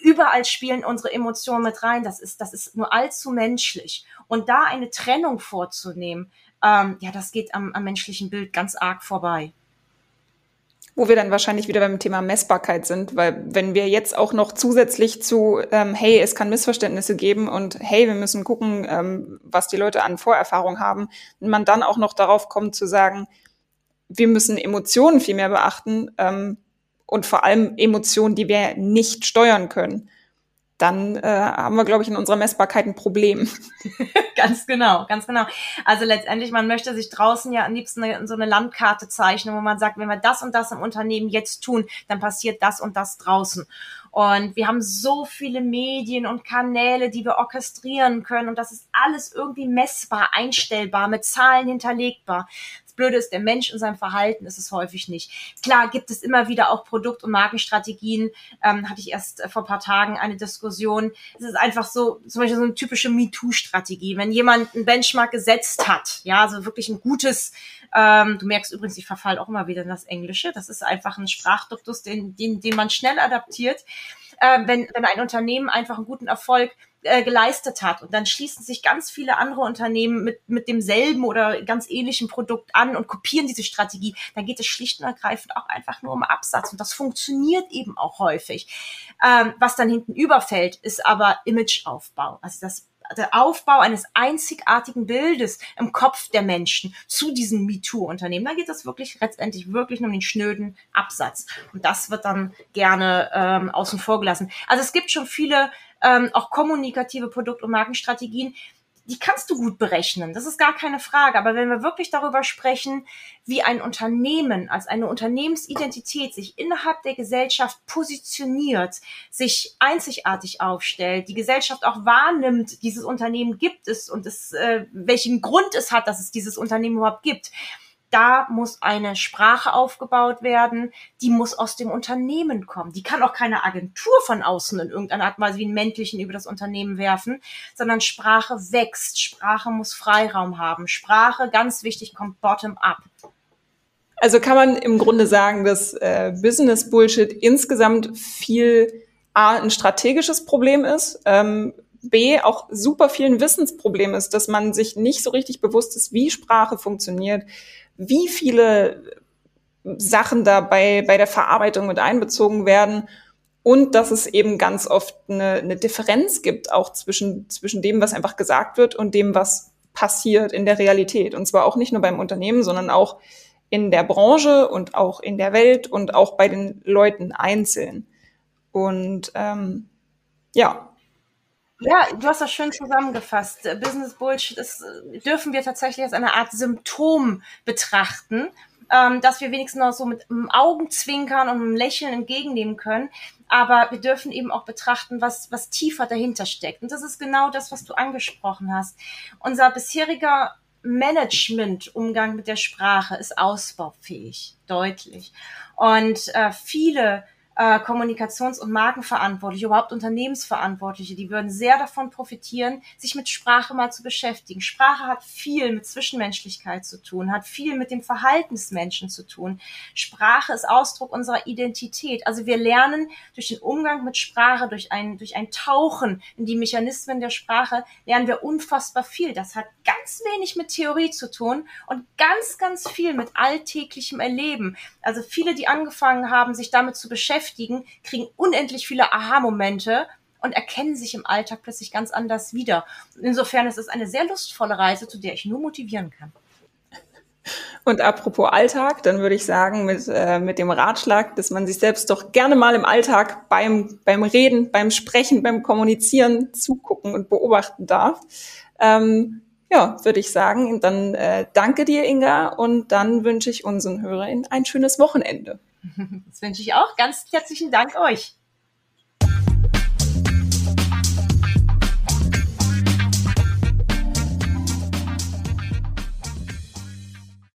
überall spielen unsere Emotionen mit rein. Das ist, das ist nur allzu menschlich. Und da eine Trennung vorzunehmen, ähm, ja, das geht am, am menschlichen Bild ganz arg vorbei wo wir dann wahrscheinlich wieder beim Thema Messbarkeit sind, weil wenn wir jetzt auch noch zusätzlich zu, ähm, hey, es kann Missverständnisse geben und hey, wir müssen gucken, ähm, was die Leute an Vorerfahrung haben, wenn man dann auch noch darauf kommt zu sagen, wir müssen Emotionen viel mehr beachten ähm, und vor allem Emotionen, die wir nicht steuern können, dann äh, haben wir, glaube ich, in unserer Messbarkeit ein Problem. ganz genau, ganz genau. Also letztendlich, man möchte sich draußen ja am liebsten eine, so eine Landkarte zeichnen, wo man sagt, wenn wir das und das im Unternehmen jetzt tun, dann passiert das und das draußen. Und wir haben so viele Medien und Kanäle, die wir orchestrieren können. Und das ist alles irgendwie messbar, einstellbar, mit Zahlen hinterlegbar. Blöde ist, der Mensch in seinem Verhalten ist es häufig nicht. Klar gibt es immer wieder auch Produkt- und Markenstrategien. Ähm, hatte ich erst äh, vor ein paar Tagen eine Diskussion. Es ist einfach so, zum Beispiel so eine typische MeToo-Strategie. Wenn jemand einen Benchmark gesetzt hat, ja, also wirklich ein gutes, ähm, du merkst übrigens, ich verfall auch immer wieder in das Englische. Das ist einfach ein Sprachduktus, den, den, den man schnell adaptiert. Äh, wenn, wenn ein Unternehmen einfach einen guten Erfolg äh, geleistet hat. Und dann schließen sich ganz viele andere Unternehmen mit, mit demselben oder ganz ähnlichen Produkt an und kopieren diese Strategie. Dann geht es schlicht und ergreifend auch einfach nur um Absatz. Und das funktioniert eben auch häufig. Ähm, was dann hinten überfällt, ist aber Imageaufbau. Also das der Aufbau eines einzigartigen Bildes im Kopf der Menschen zu diesem MeToo-Unternehmen. Da geht es wirklich letztendlich wirklich nur um den schnöden Absatz. Und das wird dann gerne ähm, außen vor gelassen. Also es gibt schon viele ähm, auch kommunikative Produkt- und Markenstrategien, die kannst du gut berechnen. Das ist gar keine Frage. Aber wenn wir wirklich darüber sprechen, wie ein Unternehmen als eine Unternehmensidentität sich innerhalb der Gesellschaft positioniert, sich einzigartig aufstellt, die Gesellschaft auch wahrnimmt, dieses Unternehmen gibt es und es, äh, welchen Grund es hat, dass es dieses Unternehmen überhaupt gibt, da muss eine Sprache aufgebaut werden, die muss aus dem Unternehmen kommen. Die kann auch keine Agentur von außen in irgendeiner Art Weise wie einen männlichen über das Unternehmen werfen, sondern Sprache wächst. Sprache muss Freiraum haben. Sprache, ganz wichtig, kommt bottom up. Also kann man im Grunde sagen, dass äh, Business Bullshit insgesamt viel A, ein strategisches Problem ist, ähm, B, auch super vielen Wissensproblem ist, dass man sich nicht so richtig bewusst ist, wie Sprache funktioniert, wie viele Sachen da bei, bei der Verarbeitung mit einbezogen werden und dass es eben ganz oft eine, eine Differenz gibt, auch zwischen, zwischen dem, was einfach gesagt wird und dem, was passiert in der Realität. Und zwar auch nicht nur beim Unternehmen, sondern auch in der Branche und auch in der Welt und auch bei den Leuten einzeln. Und ähm, ja. Ja, du hast das schön zusammengefasst. Business Bullshit ist, dürfen wir tatsächlich als eine Art Symptom betrachten, ähm, dass wir wenigstens noch so mit einem Augenzwinkern und einem Lächeln entgegennehmen können. Aber wir dürfen eben auch betrachten, was, was tiefer dahinter steckt. Und das ist genau das, was du angesprochen hast. Unser bisheriger Management-Umgang mit der Sprache ist ausbaufähig, deutlich. Und äh, viele äh, Kommunikations- und Markenverantwortliche, überhaupt Unternehmensverantwortliche, die würden sehr davon profitieren, sich mit Sprache mal zu beschäftigen. Sprache hat viel mit Zwischenmenschlichkeit zu tun, hat viel mit dem Verhalten des Menschen zu tun. Sprache ist Ausdruck unserer Identität. Also wir lernen durch den Umgang mit Sprache, durch ein, durch ein Tauchen in die Mechanismen der Sprache, lernen wir unfassbar viel. Das hat ganz wenig mit Theorie zu tun und ganz, ganz viel mit alltäglichem Erleben. Also viele, die angefangen haben, sich damit zu beschäftigen, beschäftigen, kriegen unendlich viele Aha-Momente und erkennen sich im Alltag plötzlich ganz anders wieder. Insofern ist es eine sehr lustvolle Reise, zu der ich nur motivieren kann. Und apropos Alltag, dann würde ich sagen, mit, äh, mit dem Ratschlag, dass man sich selbst doch gerne mal im Alltag beim, beim Reden, beim Sprechen, beim Kommunizieren zugucken und beobachten darf. Ähm, ja, würde ich sagen, dann äh, danke dir, Inga, und dann wünsche ich unseren Hörern ein schönes Wochenende. Das wünsche ich auch. Ganz herzlichen Dank euch.